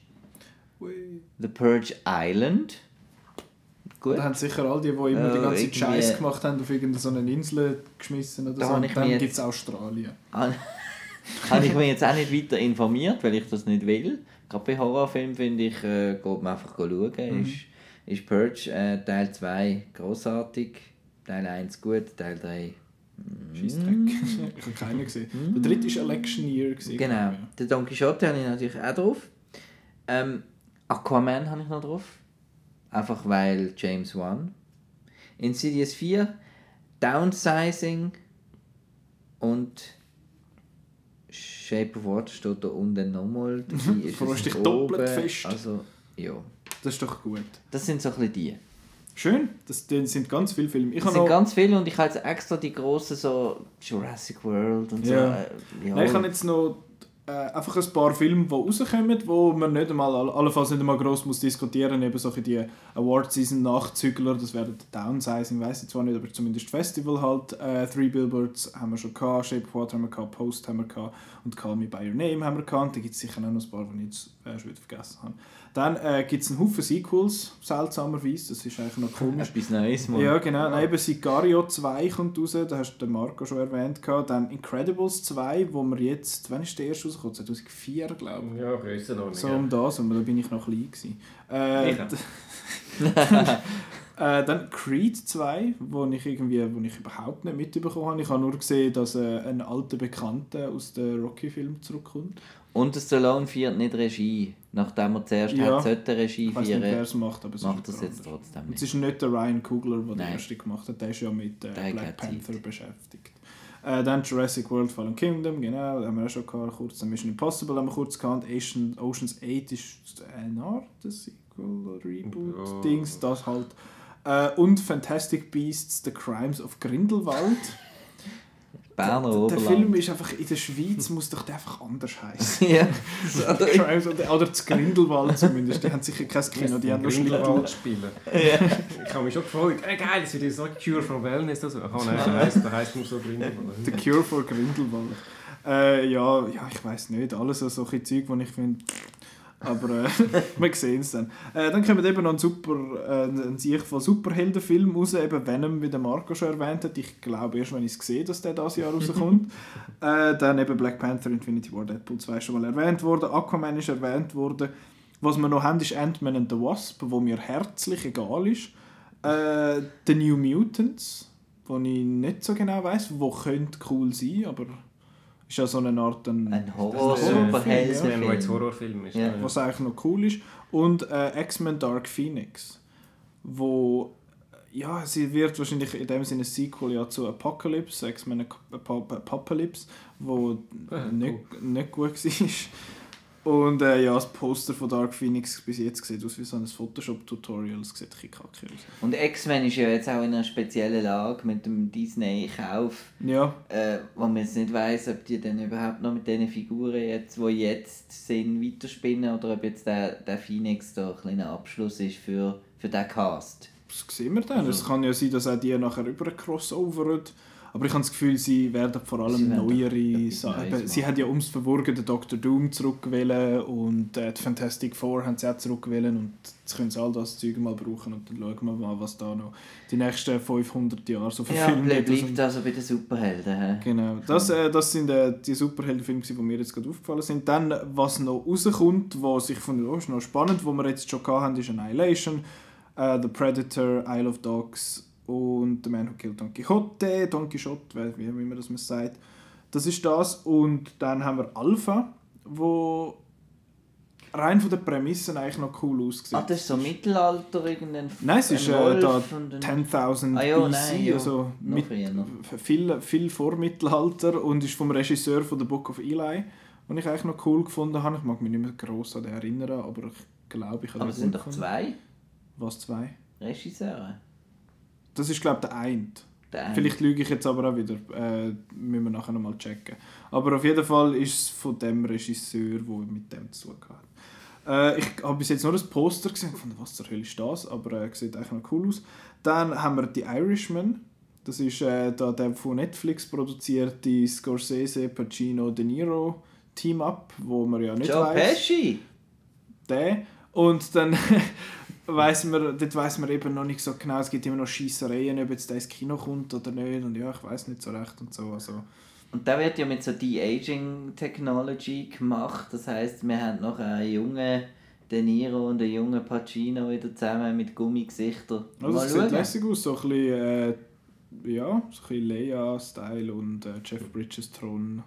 Ui. The Purge Island. Gut. Da haben sicher all die, die immer Äh, die ganze Scheiß gemacht haben, auf irgendeine Insel geschmissen oder Da so. Und dann gibt es Australien. [laughs] Habe ich mich jetzt auch nicht weiter informiert, weil ich das nicht will. Gerade bei Horrorfilmen finde ich, äh, geht man einfach schauen. Ist, ist Purge äh, Teil 2 großartig, Teil 1 gut, Teil 3 Scheissdreck. [laughs] ich habe keinen gesehen. Der dritte war Election Year. Gewesen, Genau. ich. Den Don Quixote habe ich natürlich auch drauf. Ähm, Aquaman habe ich noch drauf. Einfach weil James Wan. Insidious 4, Downsizing und Shape of Water steht da unten nochmal. Freust es dich doppelt fest. Also, ja. Das ist doch gut. Das sind so ein bisschen die. Schön, das das sind ganz viele Filme. Ich habe sind noch, ganz viele und ich habe jetzt extra die grossen so Jurassic World und so. Ja. äh, ja. Nein, ich habe jetzt noch äh, einfach ein paar Filme, die rauskommen, wo man nicht einmal, all- allenfalls nicht einmal gross muss diskutieren eben solche die Award-Season-Nachzügler, das wäre der Downsizing, weiß ich zwar nicht, aber zumindest Festival halt. Äh, Three Billboards haben wir schon gehabt, Shape of Water haben wir gehabt, Post haben wir gehabt und Call Me By Your Name haben wir gehabt. Und Da gibt es sicher noch ein paar, die ich jetzt äh, schon wieder vergessen habe. Dann äh, gibt es einen Haufen Sequels, seltsamerweise, das ist eigentlich noch komisch. Etwas Neues mal. Ja, genau. Nein, eben Sicario 2 kommt raus, da hast du den Marco schon erwähnt. gehabt. Dann Incredibles 2, wo wir jetzt, wann ist der erste rausgekommen? 2004, glaube ich. Ja, Grössenordnung. So ja. um das, und da bin ich noch klein. Gewesen. Äh, [laughs] Äh, dann Creed 2, wo ich irgendwie, wo ich überhaupt nicht mitbekommen habe. Ich habe nur gesehen, dass äh, ein alter Bekannter aus den Rocky-Filmen zurückkommt. Und der Stallone führt nicht Regie. Nachdem er zuerst Ja. hat, sollte Regie Ich weiß nicht, wer es macht, aber es macht ist das jetzt trotzdem Und Es nicht. ist nicht der Ryan Coogler, der den Nein. ersten gemacht hat. Der ist ja mit äh, Black Panther Zeit. beschäftigt. Äh, dann Jurassic World Fallen Kingdom, genau, da haben wir auch schon gehabt, kurz. Dann Mission Impossible haben wir kurz gehabt. Ocean, Oceans 8 ist eine Art Sequel, Reboot. Dings, das halt. Äh, und Fantastic Beasts, The Crimes of Grindelwald. [laughs] Berner der, der Film Oberland. ist einfach, in der Schweiz muss doch der einfach anders heißen. [laughs] ja. Crimes of, oder das Grindelwald zumindest, die haben sicher kein Kino, die haben nur Grindelwald spielen. Ich habe mich schon gefreut. Ey, geil, das wird so Cure for Wellness. Also. Ach nein, der heisst, der heisst nur so Grindelwald. The Cure for Grindelwald. Äh, ja, ja, ich weiß nicht. Alles so solche Zeug, die ich finde. Aber äh, [laughs] wir sehen es dann. Äh, dann kommt eben noch ein super, äh, ein Sicht von Superheldenfilm raus, eben Venom, wie der Marco schon erwähnt hat. Ich glaube erst, wenn ich es sehe, dass der dieses Jahr rauskommt. [laughs] äh, dann eben Black Panther, Infinity War, Deadpool 2 schon mal erwähnt worden. Aquaman ist erwähnt worden. Was wir noch haben, ist Ant-Man and the Wasp, wo mir herzlich egal ist. Äh, The New Mutants, wo ich nicht so genau weiß, wo könnte cool sein, aber ist ja so eine Art ein, Ein Horror, Superheldenfilm. Jetzt Horrorfilm ist. Ja. was eigentlich noch cool ist. Und äh, X-Men Dark Phoenix, wo ja, sie wird wahrscheinlich in dem Sinne ein Sequel ja zu Apocalypse, X-Men Ap- Apocalypse, wo Ah, nicht, nicht gut [laughs] war. Und äh, ja, das Poster von Dark Phoenix bis jetzt sieht aus wie so ein Photoshop-Tutorial, es sieht ein bisschen kacke aus. Und X-Men ist ja jetzt auch in einer speziellen Lage mit dem Disney-Kauf, Ja, äh, wo man jetzt nicht weiss, ob die dann überhaupt noch mit diesen Figuren, jetzt, die jetzt sind, weiterspinnen oder ob jetzt der, der Phoenix da ein kleiner Abschluss ist für, für den Cast. das sehen wir dann. Es kann ja sein, dass auch die nachher über crossoveren. Aber ich habe das Gefühl, sie werden vor allem neuere Sachen. Sie haben ja ums Verwurgen den Dr. Doom zurückgewählt und äh, die Fantastic Four haben sie auch zurückgewählt und jetzt können sie all das Zeug mal brauchen und dann schauen wir mal, was da noch die nächsten 500 Jahre so Ja, verfilmt wird. bleibt also bei den Superhelden. hä? Genau, das, äh, das sind äh, die Superheldenfilme, die mir jetzt gerade aufgefallen sind. Dann, was noch rauskommt, was ich fand, oh, ist noch spannend, wo wir jetzt schon haben, ist Annihilation, äh, The Predator, Isle of Dogs und The Man Who Killed Don Quixote, Don Quixote, wie, wie man das mal sagt. Das ist das. Und dann haben wir Alpha, wo rein von den Prämissen eigentlich noch cool aussieht. Ah, das ist so Mittelalter, irgendein Nein, es ist äh, da und ein- 10.000 Ah ja, BC, nein, also mit, viel, viel vor Mittelalter und ist vom Regisseur von The Book of Eli, den ich eigentlich noch cool gefunden habe. Ich mag mich nicht mehr gross an den erinnern, aber ich glaube, ich habe Aber es sind doch zwei Was zwei? Regisseure. Das ist glaube ich der eine. Der eine. Vielleicht lüge ich jetzt aber auch wieder. Äh, müssen wir nachher nochmal checken. Aber auf jeden Fall ist es von dem Regisseur, der mit dem zu tun hat. Äh, ich habe bis jetzt nur das Poster gesehen gefunden, was zur Hölle ist das? Aber äh, sieht eigentlich noch cool aus. Dann haben wir «The Irishman». Das ist äh, da der von Netflix produzierte Scorsese, Pacino, De Niro Team-Up, wo man ja nicht Joe weiß Pesci. der. Und dann [laughs] weiß man, dort weiß man eben noch nicht so genau, es gibt immer noch Schießereien, ob jetzt der ins Kino kommt oder nicht. Und ja, ich weiß nicht so recht und so. Also, Und da wird ja mit so De-Aging Technology gemacht. Das heißt, wir haben noch einen jungen De Niro und einen jungen Pacino wieder zusammen mit Gummigesichtern. also Mal es sieht lässig aus, so ein bisschen, äh, ja, so ein bisschen Leia-Style und äh, Jeff Bridges Thron.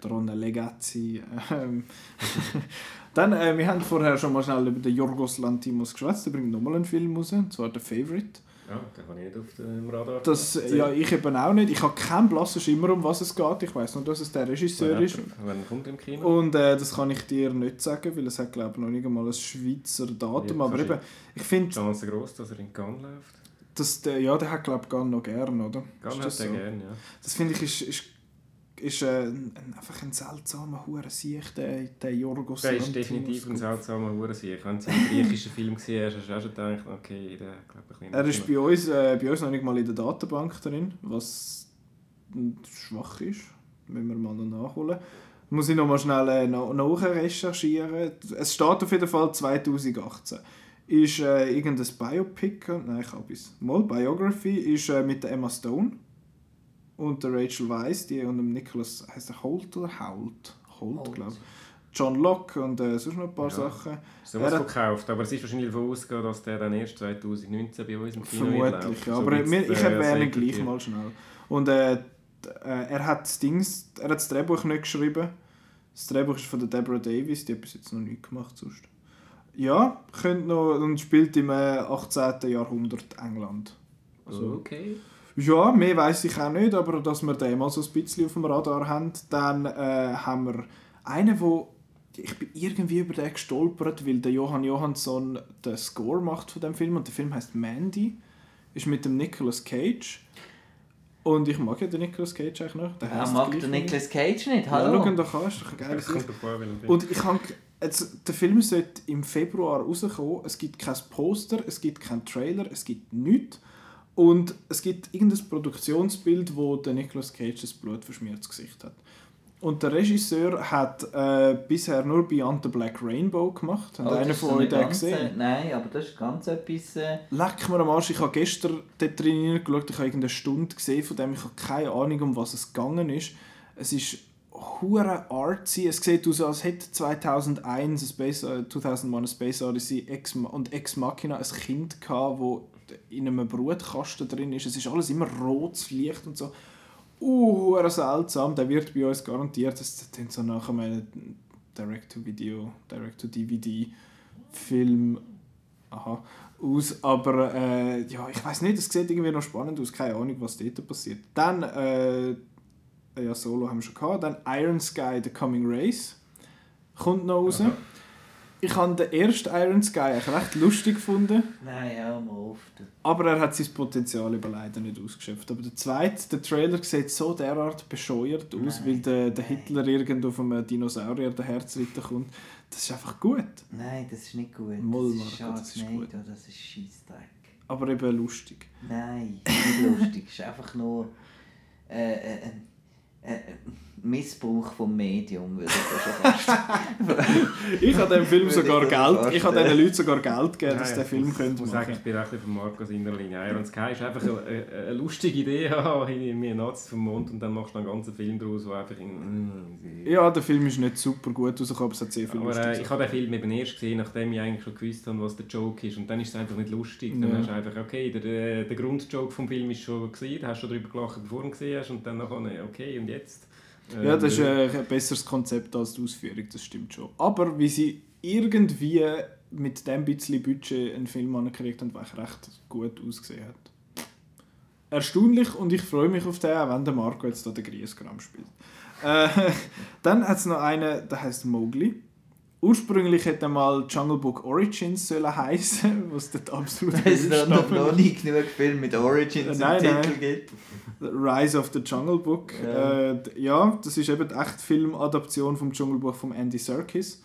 Tron Legazzi. Ähm, [laughs] dann, äh, wir haben vorher schon mal schnell über den Jorgos Lantimos geschwätzt. Der bringt nochmal einen Film raus, und zwar «The Favorite». Ja, den habe ich nicht auf dem Radar. Das, ja, ich eben auch nicht. Ich habe keinen blassen Schimmer, um was es geht. Ich weiß nur, dass es der Regisseur ist. Wann kommt im Kino? Und äh, das kann ich dir nicht sagen, weil es hat glaube ich noch nicht einmal ein Schweizer Datum. Ja, aber eben, ich finde, Chance groß, dass er in Cannes läuft. dass der, ja, der hat glaube ich gar noch gern, oder? Cannes hat das er so? gerne, ja. Das finde ich ist, ist, ist äh, ein, einfach ein seltsamer Hure Sieg, der, der Jorgos Der ist definitiv ein seltsamer Hurensieg. Wenn du einen griechischen Film gesehen hast, hast du auch schon gedacht, okay, der glaube ich ein Er ist bei uns, äh, bei uns noch nicht mal in der Datenbank drin, was schwach ist. Müssen wir mal noch nachholen. Muss ich noch mal schnell äh, nach, nachrecherchieren. Es steht auf jeden Fall 2018. Ist äh, irgendein Biopic, nein, ich habe es. Mal, Biography ist äh, mit der Emma Stone und der Rachel Weisz, die und dem Nicholas, heißt der Holt oder Holt? Holt, Holt. glaube ich. John Locke und äh, sonst noch ein paar Ja. Sachen. Sowas Er hat- verkauft, aber es ist wahrscheinlich davon ausgegangen, dass der dann erst 2019 bei uns im Kino Vermutlich, ja. So Aber wir, ich äh, erwähne ihn gleich mal schnell. Und äh, äh, er hat das Dings, er hat das Drehbuch nicht geschrieben. Das Drehbuch ist von der Deborah Davis, die hat bis jetzt noch nicht gemacht sonst. Ja, könnte noch und spielt im äh, 18. Jahrhundert England. Also, Okay. Ja, mehr weiß ich auch nicht, aber dass wir den mal so ein bisschen auf dem Radar haben. Dann äh, haben wir einen, wo ich bin irgendwie über den gestolpert, weil der Johann Johansson den Score macht von dem Film und der Film heißt Mandy, ist mit dem Nicolas Cage und ich mag ja den Nicolas Cage eigentlich noch. Der Er heisst mag den Nicolas Cage nicht, Ja, hallo? schau ihn doch an, ist doch ein geiles ein und ich habe jetzt, der Film sollte im Februar rauskommen. Es gibt kein Poster, es gibt keinen Trailer, es gibt nichts. Und es gibt irgendein Produktionsbild, wo der Nicolas Cage das blutverschmiertes Gesicht hat. Und der Regisseur hat äh, bisher nur Beyond the Black Rainbow gemacht. Hat Oh, einer von euch den ganze- gesehen? Nein, aber das ist ganz etwas... Äh, Leck mir am Arsch, ich habe gestern dort drin hineingeschaut, ich habe irgendeine Stunde gesehen, von dem ich habe keine Ahnung, um was es gegangen ist. Es ist hure artsy, es sieht aus, als hätte 2001 ein Space, äh, 2001 ein Space Odyssey und Ex Machina ein Kind gehabt, wo in einem Brutkasten drin ist. Es ist alles immer rotes Licht und so. Uh, seltsam, der wird bei uns garantiert, das klingt so nach einem Direct-to-Video, Direct-to-DVD-Film aha, aus, aber äh, ja, ich weiß nicht, es sieht irgendwie noch spannend aus, keine Ahnung, was dort passiert. Dann, äh, ja, Solo haben wir schon gehabt, dann Iron Sky, The Coming Race kommt noch raus. Ich habe den ersten Iron Sky eigentlich recht lustig gefunden, nein, ja, mal auf. aber er hat sein Potenzial eben leider nicht ausgeschöpft. Aber der zweite, der Trailer sieht so derart bescheuert aus, Nein, weil der, der nein. Hitler irgendwo auf einem Dinosaurier der Herzritter kommt. Das ist einfach gut, Nein, das ist nicht gut. Moll, das ist Marco, das ist gut. Sharknado, das ist Scheissdreck. aber eben lustig. Nein, nicht lustig. Es ist einfach nur äh, äh, ein äh, Missbrauch vom Medium, würde ich schon fast [laughs] Ich habe dem Film sogar ich Geld, ich habe diesen Leuten sogar Geld gegeben, dass Nein, der ich Film muss- könnte muss sagen, ich bin auch ein bisschen von Marcos Innerlinie. Iron Sky ist einfach eine, eine, lustige Idee, [laughs] mir Nazis vom Mond und dann machst du einen ganzen Film daraus, wo einfach in... Ja, der Film ist nicht super gut rausgekommen, aber es hat sehr viel Aber äh, ich habe den Film eben erst gesehen, nachdem ich eigentlich schon gewusst habe, was der Joke ist. Und dann ist es einfach nicht lustig. Dann Ja. hast du einfach, okay, der, der, der Grundjoke vom Film ist schon gesehen, da hast du schon drüber gelacht, bevor du ihn gesehen hast. Und dann nachher, okay, und jetzt? Ja, das ist äh, äh, ein besseres Konzept als die Ausführung, das stimmt schon. Aber wie sie irgendwie mit dem bisschen Budget einen Film angekriegt haben, der recht gut ausgesehen hat. Erstaunlich und ich freue mich auf den, auch wenn der Marco jetzt da den Griesgram spielt. Äh, [laughs] dann hat es noch einen, der heißt Mowgli. Ursprünglich hätte er mal Jungle Book Origins sollen heißen, [laughs] was dort absolut Weil es noch, noch, nie genug Filme mit Origins Nein, im nein. Titel gibt. Rise of the Jungle Book. Ja. Ja, äh, ja das ist eben die Echtfilm-Adaption vom Dschungelbuch von Andy Serkis,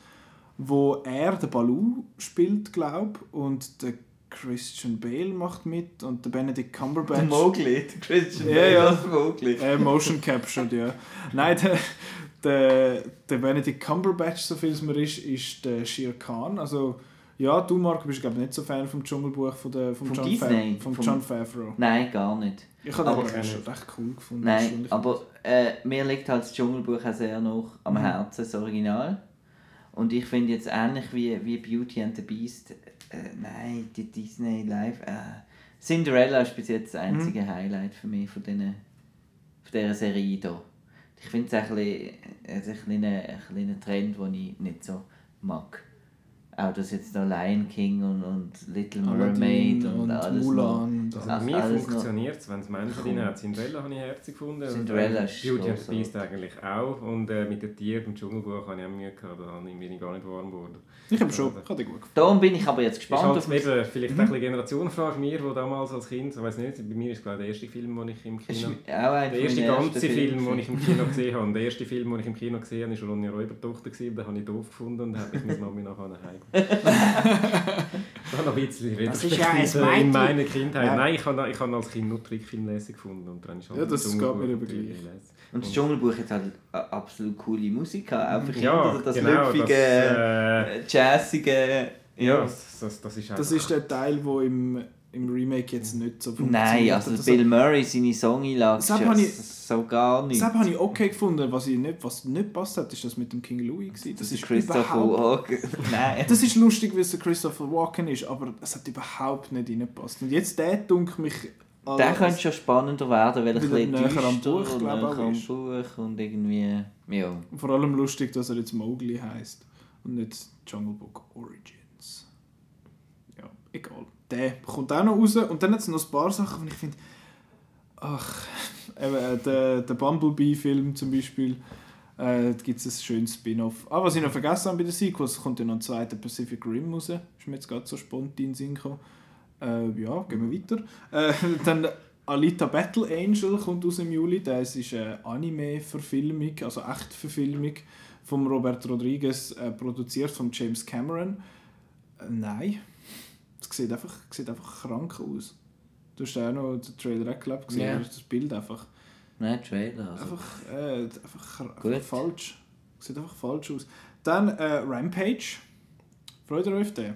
wo er den Baloo spielt, glaube und der Christian Bale macht mit und der Benedict Der Cumberbatch. Mowgli, der Christian Ja, Bale ja. als Mowgli. äh, motion captured, ja. Nein, der, der, der Benedict Cumberbatch, so viel es mir ist, ist der Shere Khan. Also, ja, du, Marco, bist glaube nicht so Fan vom Dschungelbuch von der, vom, John, Disney? Vom Vom- John Favreau. Nein, gar nicht. Ich habe Aber- den aber schon recht cool gefunden. Nein, aber äh, mir liegt halt das Dschungelbuch auch sehr noch am Mhm. Herzen, das Original. Und ich finde jetzt ähnlich wie, wie Beauty and the Beast, äh, nein, die Disney Live, äh, Cinderella ist bis jetzt das Mhm. einzige Highlight für mich von, diesen, von dieser Serie hier. Ich finde es ein bisschen, ein kleiner, ein kleiner Trend, den ich nicht so mag. Auch das jetzt da Lion King und, und Little Mermaid und, und alles noch. Mulan. Also Ach, bei mir alles noch. funktioniert es, wenn es Menschen drin hat. Cinderella habe ich herzig gefunden. und, Cinderella äh, ist Beauty and the. Beast eigentlich auch. Und äh, mit den Tieren im Dschungelbuch habe ich auch Mühe gehabt. Da habe ich- bin ich gar nicht warm geworden. Ich habe schon, ich habe gut gefunden. Darum bin ich aber jetzt Ist gespannt halt auf das- eben vielleicht ein bisschen Generationenfrage. Mir, wo damals als Kind, ich weiß nicht, bei mir ist glaube der erste Film, den ich im Kino... Der erste ganze Film, den ich im Kino [laughs] gesehen habe. Und der erste Film, den ich im Kino gesehen habe, war Ronja Räubertochter. Den habe ich doof gefunden und habe ich mit Mami nachher heim. Das war noch ein bisschen Das ist ja ein in meiner Kindheit. Ja. Nein, ich habe, ich habe als Kind nur Trickfilmlässig gefunden. Und dann ist Ja, das das geht Dschungelbuch mir natürlich gleich. Und das Dschungelbuch hat halt absolut coole Musik gehabt, auch für Kinder. Ja, also das genau. lüpfige, das, äh, jazzige... ja, das, das, das ist Das ist der Teil, der im, im Remake jetzt nicht so funktioniert. Nein, also. Bill Murray, seine Songeinlage, Das ist so gar nicht. Das habe ich okay gefunden. Was, ich nicht, was nicht passt hat, ist das mit dem King Louis. Gewesen. Das, Das ist ist Christopher Walken. [laughs] Nein. Das ist lustig, weil es der Christopher Walken ist, aber es hat überhaupt nicht reingepasst. Und jetzt der dunkelt mich... als- Der könnte schon spannender werden, weil er ein bisschen näher am Buch, und näher auch am. Buch und irgendwie... Ja. Vor allem lustig, dass er jetzt Mowgli heißt und nicht Jungle Book Origins. Ja, egal. Der kommt auch noch raus und dann hat es noch ein paar Sachen, die ich finde. Ach, äh, der, der Bumblebee-Film zum Beispiel. Äh, da gibt es ein schönes Spin-off. Ah, was ich noch vergessen habe bei den Sequels, kommt ja noch ein zweiter Pacific Rim raus. Ist mir jetzt gerade so spontan in Sinn gekommen. Äh, ja, gehen wir weiter. Äh, [laughs] dann Alita Battle Angel kommt aus im Juli. Das ist eine Anime-Verfilmung, also echte Verfilmung von Robert Rodriguez, äh, produziert von James Cameron. Äh, nein, es sieht einfach, sieht einfach krank aus. Du hast auch noch den Trailer auch, glaub, gesehen, Ja. oder ist das Bild einfach, Nein, Trailer. Also. einfach, äh, einfach, einfach falsch. Sieht einfach falsch aus. Dann äh, Rampage. Freut ihr euch auf den?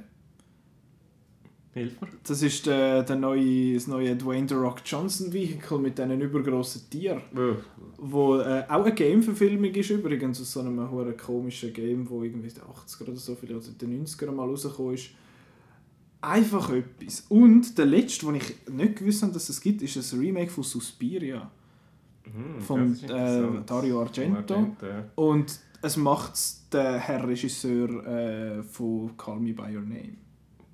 Hilf mir. Das ist der, der neue, das neue Dwayne The Rock Johnson Vehicle mit diesen übergrossen Tieren. Oh, Wo äh, auch eine Game-Verfilmung ist übrigens, aus so einem komischen Game, wo irgendwie in den 80er oder so, vielleicht in den 90er mal rausgekommen ist. Einfach etwas. Und der letzte, den ich nicht gewusst habe, dass es gibt, ist ein Remake von Suspiria. hm, Von, das äh. Dario Argento. Argento. Und es macht der Herr Regisseur äh, von Call Me By Your Name.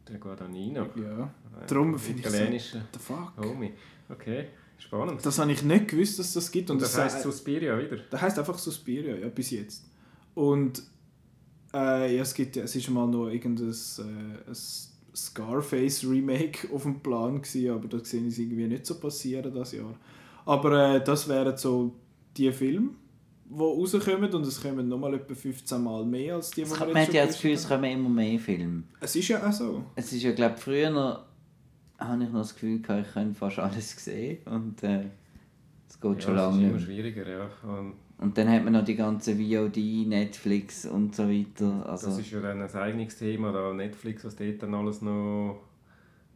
Der Guadagnino. Ja. Äh, Darum finde ich so- Italienische The fuck? Homie. Okay, spannend. Das habe ich nicht gewusst, dass das gibt. Und Und das das heisst Suspiria wieder? Der heißt einfach Suspiria, ja, bis jetzt. Und äh, ja, es, gibt, ja- es ist mal noch irgendein äh, ein Scarface-Remake [laughs] auf dem Plan gewesen, aber da sehe ich irgendwie nicht so passieren das Jahr. Aber äh, das wären so die Filme, die rauskommen und es kommen nochmal etwa 15 Mal mehr als die, die wir man jetzt hat ja schon das Gefühl, es kommen immer mehr Filme. Es ist ja auch so. Es ist ja, glaube ich, früher noch, habe ich noch das Gefühl gehabt, ich könnte fast alles sehen und äh, es geht schon ja, lange Es ist immer schwieriger, ja. Und Und dann hat man noch die ganzen VOD, Netflix und so weiter. Also, das ist ja dann ein eigenes Thema, da Netflix, was dort dann alles noch,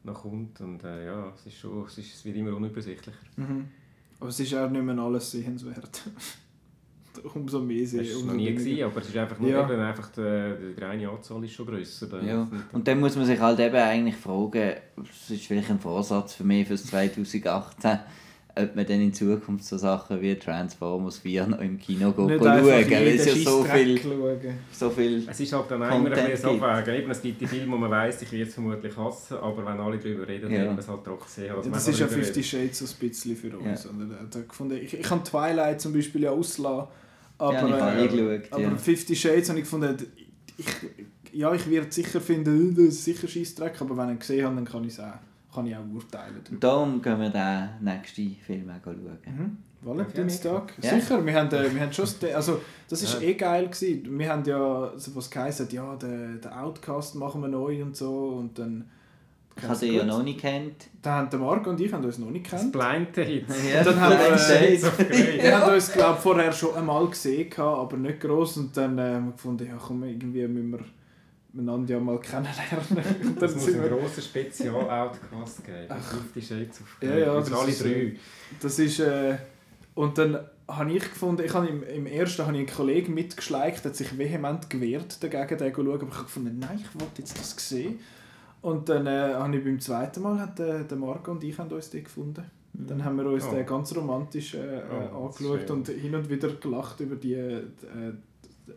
noch kommt. Und äh, ja, es, ist schon, es, ist, es wird immer unübersichtlicher. Mhm. Aber es ist auch nicht mehr alles sehenswert. [laughs] Umso mehr Das sehen. war umso noch nie, gewesen, aber es ist einfach nur Ja. eben einfach die, die reine Anzahl ist schon grösser. Da. ja. Und dann muss man sich halt eben eigentlich fragen, es ist vielleicht ein Vorsatz für mich fürs 2018, ob man dann in Zukunft so Sachen wie Transformers 4 noch im Kino Nicht schauen einfach weil jeden es ja so viel, so viel Es ist halt dann auch immer ein bisschen. Abwägen. Eben, es gibt die Filme, wo man weiss, ich werde es vermutlich hassen, aber wenn alle darüber reden, Ja. dann man es halt trotzdem sehen. Also das kann ist ja darüber Fifty reden. Shades so ein bisschen für uns. Ja. Ich, ich habe Twilight zum Beispiel ja auslassen. Aber, ja, ich habe äh, geschaut. aber Ja. Fifty Shades habe ich gefunden, ich, ja, ich werde sicher finden, äh, das ist sicher Scheissdreck, aber wenn ich ihn gesehen habe, dann kann ich es auch, kann ich auch urteilen. Und darum gehen wir den nächsten Film auch schauen. Mhm. Valentinstag? Ja. Sicher, wir haben, äh, wir haben schon, das- also das ist Ja. eh geil gewesen. Wir haben ja, was geheißen, ja, den, den Outcast machen wir neu und so und dann... Ich habe ja noch nicht kennt. Dann haben der Marco und ich haben uns noch nicht Das kennt. Blind Date. Ja, Dann haben wir, äh. Wir haben uns glaube vorher schon einmal gesehen, aber nicht gross und dann äh, haben wir gefunden, ja komm, irgendwie müssen wir einander ja mal kennenlernen. Und [laughs] dann Es muss wir, grossen Spezial-Outcast geben. Fifty Shades of Ja, Grey. ja, Über das alle ist, drei. äh, das ist äh, und dann habe ich gefunden, ich habe im, im ersten habe ich einen Kollegen mitgeschleicht, der hat sich vehement gewehrt dagegen, den zu schauen, aber ich habe gefunden, nein, ich wollte jetzt das sehen. Und dann äh, habe ich beim zweiten Mal, hat, äh, der Marco und ich haben uns den gefunden. Dann haben wir uns Oh. den ganz romantisch äh, Oh, das angeschaut und hin und wieder gelacht über die, äh,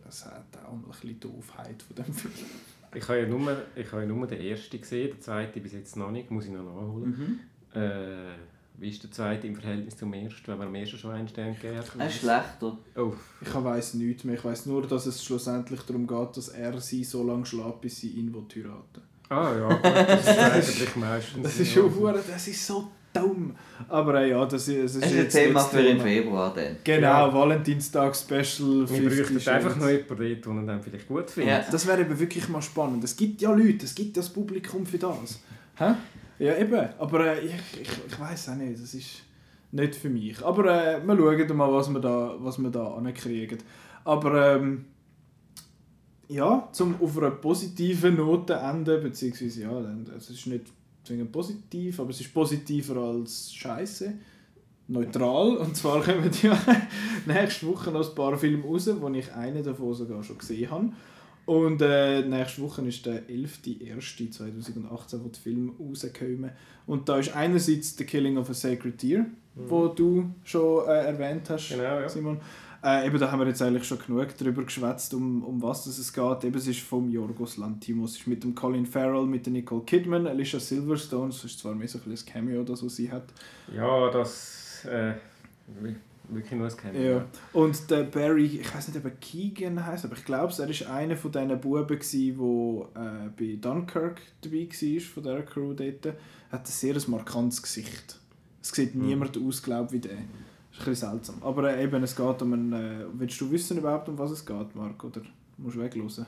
das hat auch ein bisschen Doofheit von dem Film. Ich habe ja nur, ich habe ja nur den ersten gesehen, den zweiten bis jetzt noch nicht, muss ich noch nachholen. Mhm. Äh, wie ist der zweite im Verhältnis zum ersten, wenn man am ersten schon einen Stern gegeben hat? Er ist schlechter. Oh, Ich weiß nichts mehr. Ich weiß nur, dass es schlussendlich darum geht, dass er sie so lange schlägt, bis sie ihn heiraten ah ja, gut, das ist [laughs] eigentlich meistens. Das ist schon hure- das ist so dumm. Aber äh, ja, das ist, das ist Das ist ein jetzt Thema nicht das für im Thema. Februar dann. Genau, Ja. Valentinstag-Special. Wir 50 bräuchten einfach noch jemanden den man dann vielleicht gut findet. Ja. Das wäre eben wirklich mal spannend. Es gibt ja Leute, es gibt ja das Publikum für das. Hä? Ja, eben. Aber äh, ich, ich, ich weiß auch nicht, das ist nicht für mich. Aber äh, wir schauen mal, was wir da, was wir da ankriegen. Aber ähm, ja, zum auf einer positiven Note enden, beziehungsweise ja, es ist nicht zwingend positiv, aber es ist positiver als Scheiße. neutral. Und zwar [laughs] kommen ja nächste Woche noch ein paar Filme raus, wo ich einen davon sogar schon gesehen habe. Und äh, nächste Woche ist der 11.01.2018, wo die Filme rauskommen. Und da ist einerseits The Killing of a Sacred Deer, mhm. wo du schon äh, erwähnt hast, genau, ja. Simon. Äh, eben, da haben wir jetzt eigentlich schon genug darüber geschwätzt, um, um was es geht. Eben, es ist vom Yorgos Lantimos, es ist mit dem Colin Farrell, mit der Nicole Kidman, Alicia Silverstone, das ist zwar mehr so ein Cameo, das sie hat. Ja, das... Äh, wirklich nur ein Cameo. Ja. Und der Barry, ich weiß nicht, ob er Keegan heißt, aber ich glaube, er war einer von diesen Buben, der äh, bei Dunkirk dabei war, von dieser Crew dort. Er hat ein sehr markantes Gesicht. Es sieht mhm. niemand aus, glaube wie der ist ein bisschen seltsam. Aber äh, eben, es geht um einen... Äh, willst du wissen überhaupt, um was es geht, Marc? Oder musst du weglosen?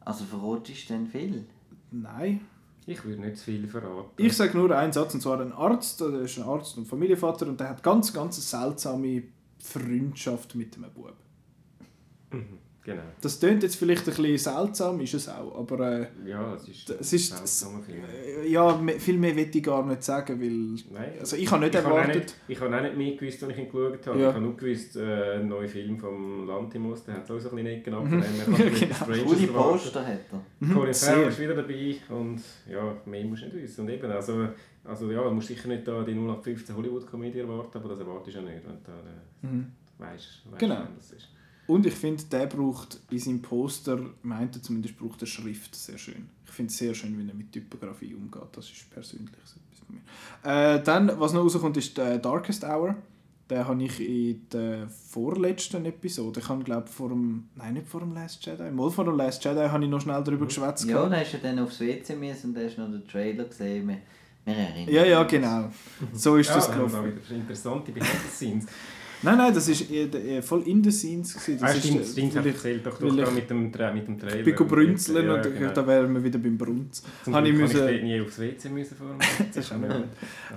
Also verrotest du denn viel? Nein. Ich würde nicht zu viel verraten. Ich sage nur einen Satz, und zwar ein Arzt, der ist ein Arzt und Familienvater, und der hat ganz, ganz eine seltsame Freundschaft mit einem Bub. Mhm. Genau. Das klingt jetzt vielleicht ein bisschen seltsam, ist es auch, aber äh, ja, es ist, es ist seltsam, äh, ja, viel mehr will ich gar nicht sagen, weil Nein, also ich habe nicht ich erwartet... Habe nicht, ich habe auch nicht mehr gewusst, als ich ihn geschaut habe. Ja. Ich habe nur gewusst, äh, ein neuer Film von Lantimos, der hat so ein bisschen nicht genannt, von dem her [laughs] genau. Coole Poster hat er. Mhm. Colin Farrell ist wieder dabei und ja, mehr musst du nicht wissen. Und eben, also, also ja, du musst sicher nicht da die 0815 Hollywood-Komödie erwarten, aber das erwartest du ja nicht, wenn du da, äh, mhm. weißt, weißt genau. das ist. Und ich finde, der braucht in seinem Poster, meint er zumindest, braucht er Schrift sehr schön. Ich finde es sehr schön, wie er mit Typografie umgeht. Das ist persönlich so etwas von mir. Äh, dann, was noch rauskommt, ist der Darkest Hour. Den habe ich in der vorletzten Episode, ich habe glaube vor dem, nein nicht vor dem Last Jedi, mal vor dem Last Jedi habe ich noch schnell darüber geschwätzt. Ja, da hast du dann aufs WC müssen und da hast du noch den Trailer gesehen. Wir, wir erinnern Ja, ja, genau. So ist ja, das gelaufen. Interessante Behind Nein, nein, das war voll in den Scenes. Das ah, stimmt, ist, stimmt, ich erzählt doch, doch mit, dem, mit dem Trailer. Ich bin brünzeln ja, und genau. da wären wir wieder beim Brunz. Zum Glück ich müssen, ich nie aufs WC müssen vor [laughs] Das ist auch nicht gut.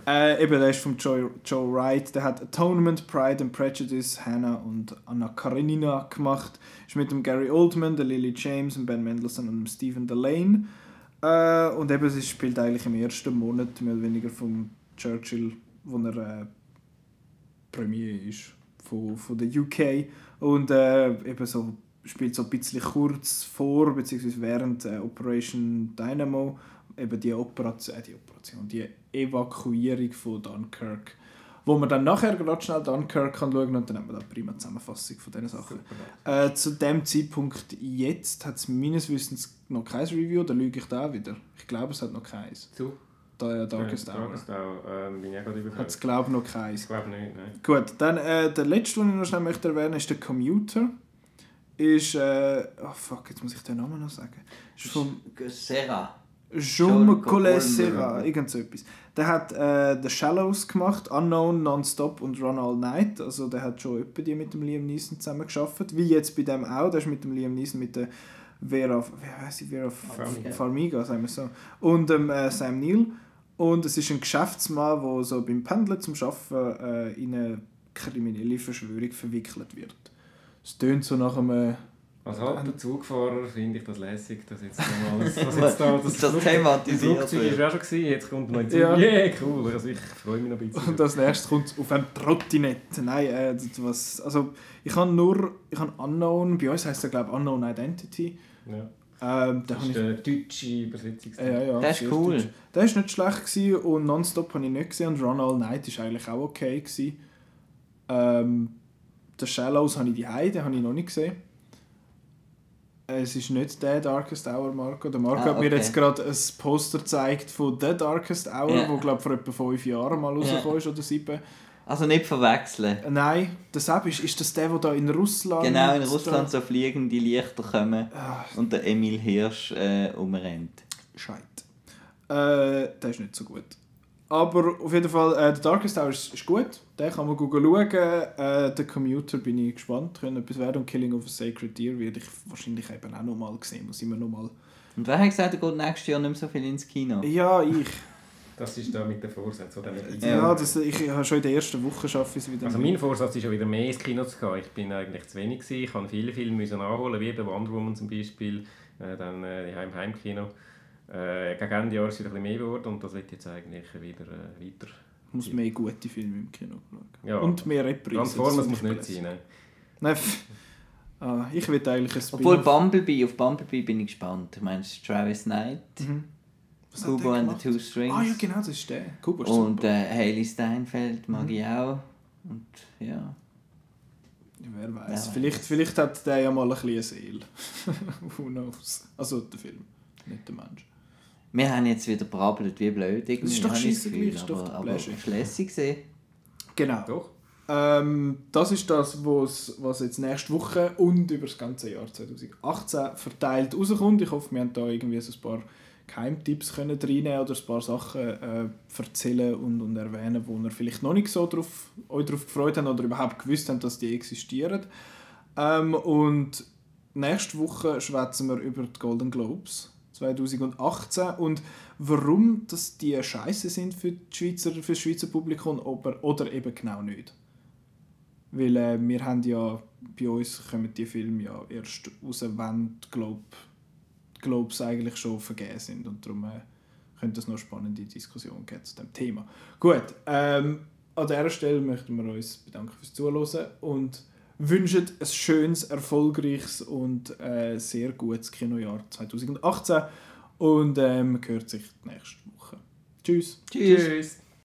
Äh, eben, der ist von Joe, Joe Wright. Der hat Atonement, Pride and Prejudice, Hannah und Anna Karenina gemacht. Ist mit dem Gary Oldman, der Lily James, dem Ben Mendelssohn und dem Stephen Delane. Äh, und eben, es spielt eigentlich im ersten Monat mehr oder weniger vom Churchill, wo er äh, Premier ist von, von der UK und äh, eben so spielt so ein bisschen kurz vor bzw. während äh, Operation Dynamo eben die Operation, äh, die Operation, die Evakuierung von Dunkirk, wo man dann nachher gerade schnell Dunkirk kann schauen und dann haben wir da eine prima Zusammenfassung von diesen Sachen. Äh, zu dem Zeitpunkt jetzt hat es meines Wissens noch kein Review, da lüge ich da wieder. Ich glaube, es hat noch keins. Zu? Da, Darkest ja, Hour. Darkest Hour, ähm, bin ich gerade überfällig. Hat es glaube ich noch keins. Ich glaube nicht, nein. Gut, dann äh, der letzte, den ich noch schnell möchte erwähnen ist der Commuter. Ist, äh, oh fuck, jetzt muss ich den Namen noch sagen. Ist vom... Serra. Jean Collet Serra, irgend so etwas. Der hat äh, The Shallows gemacht, Unknown, Nonstop und Run All Night. Also der hat schon etwa die mit dem Liam Neeson zusammen geschafft. Wie jetzt bei dem auch, der ist mit dem Liam Neeson mit der Vera, wie heißt sie, Vera Farmiga, Farmiga sagen wir so. Und ähm, äh, Sam Neill. Und es ist ein Geschäftsmann, der so beim Pendeln zum Arbeiten äh, in eine kriminelle Verschwörung verwickelt wird. Es tönt so nach einem... Als alter Zugfahrer finde ich das lässig, dass jetzt mal das, das, [laughs] jetzt da, das, das thematisiert Das Flugzeug war auch schon, gewesen, jetzt kommt noch ein Zug. Ja, yeah, cool, also ich freue mich noch ein bisschen. Und als nächstes kommt es auf ein Trottinett. Nein, äh, was, also ich habe nur, ich habe Unknown, bei uns heisst er glaube ich Unknown Identity. Ja. Ähm, das ist der deutsche Übersetzung. Ja, ja, der ist cool. Deutsch. Der ist nicht schlecht gewesen und Nonstop habe ich nicht gesehen und Run All Night ist eigentlich auch okay gewesen. Ähm, der Shallows habe ich die Heide, habe ich noch nicht gesehen. Es ist nicht der Darkest Hour, Marco. Der Marco ah, hat mir jetzt gerade ein Poster gezeigt von The Darkest Hour, yeah. wo glaube vor etwa fünf Jahren mal rausgekommen yeah. ist oder sieben. Also nicht verwechseln. Nein, das ist, ist das der, der da in Russland... Genau, in Russland so fliegende Lichter kommen ah. und der Emil Hirsch äh, umrennt. Scheit. Äh, der ist nicht so gut. Aber auf jeden Fall, äh, der Darkest Hour ist, ist gut. Den kann man schauen. Äh, der Commuter bin ich gespannt. Können etwas werden. Und Killing of a Sacred Deer werde ich wahrscheinlich eben auch nochmal sehen. Muss immer noch mal... Und wer hat gesagt, er geht nächstes Jahr nicht mehr so viel ins Kino? Ja, ich. Das ist da mit den Vorsätzen, oder? Mit ja, das, ich habe schon in der ersten Woche schaffe es wieder. Also mein Vorsatz ist ja wieder mehr ins Kino zu gehen. Ich bin eigentlich zu wenig gewesen. Ich habe viele Filme müssen nachholen, wie bei Wonder Woman zum Beispiel, äh, dann äh, im Heimkino. Äh, gegen Ende Jahr ist es wieder ein bisschen mehr geworden und das wird jetzt eigentlich wieder äh, weiter muss mehr gute Filme im Kino schauen. Ja. Und mehr Reprisen. Transformers das muss nicht ich sein. Ne? Nein, pff. [laughs] ah, ich will eigentlich ein Obwohl. Bumblebee, auf Bumblebee bin ich gespannt. Du meinst Travis Knight, Mhm. Kubo and the? Two Strings. Ah ja, genau, das ist der. Kubo ist Und super. äh, Hailey Steinfeld mag Mhm. ich auch. Und ja. Ja, Wer weiß. Vielleicht, vielleicht hat der ja mal ein bisschen eine Seele. [laughs] Who knows? Also der Film, nicht der Mensch. Wir haben jetzt wieder brabbelt wie blöd. Irgendwie, Das ist doch Gefühl, gleich, ist doch aber, aber lässig gesehen. Genau. Doch. Ähm, das ist das, was, was jetzt nächste Woche und über das ganze Jahr 2018 verteilt rauskommt. Ich hoffe, wir haben da irgendwie so ein paar Geheimtipps können reinnehmen oder ein paar Sachen äh, erzählen und, und erwähnen, wo ihr vielleicht noch nicht so drauf, euch darauf gefreut habt oder überhaupt gewusst habt, dass die existieren. Ähm, und nächste Woche schwätzen wir über die Golden Globes 2018 und warum dass die scheiße sind für, die Schweizer, für das Schweizer Publikum oder, oder eben genau nicht. Weil äh, wir haben ja, bei uns kommen die Filme ja erst raus, wenn die Globe, Globes eigentlich schon vergeben sind und darum äh, könnte es noch eine spannende Diskussion geben zu dem Thema. Gut, ähm, an dieser Stelle möchten wir uns bedanken fürs Zuhören und wünschen ein schönes, erfolgreiches und äh, sehr gutes Kinojahr 2018 und ähm, man hört sich nächste Woche. Tschüss. Tschüss. Tschüss.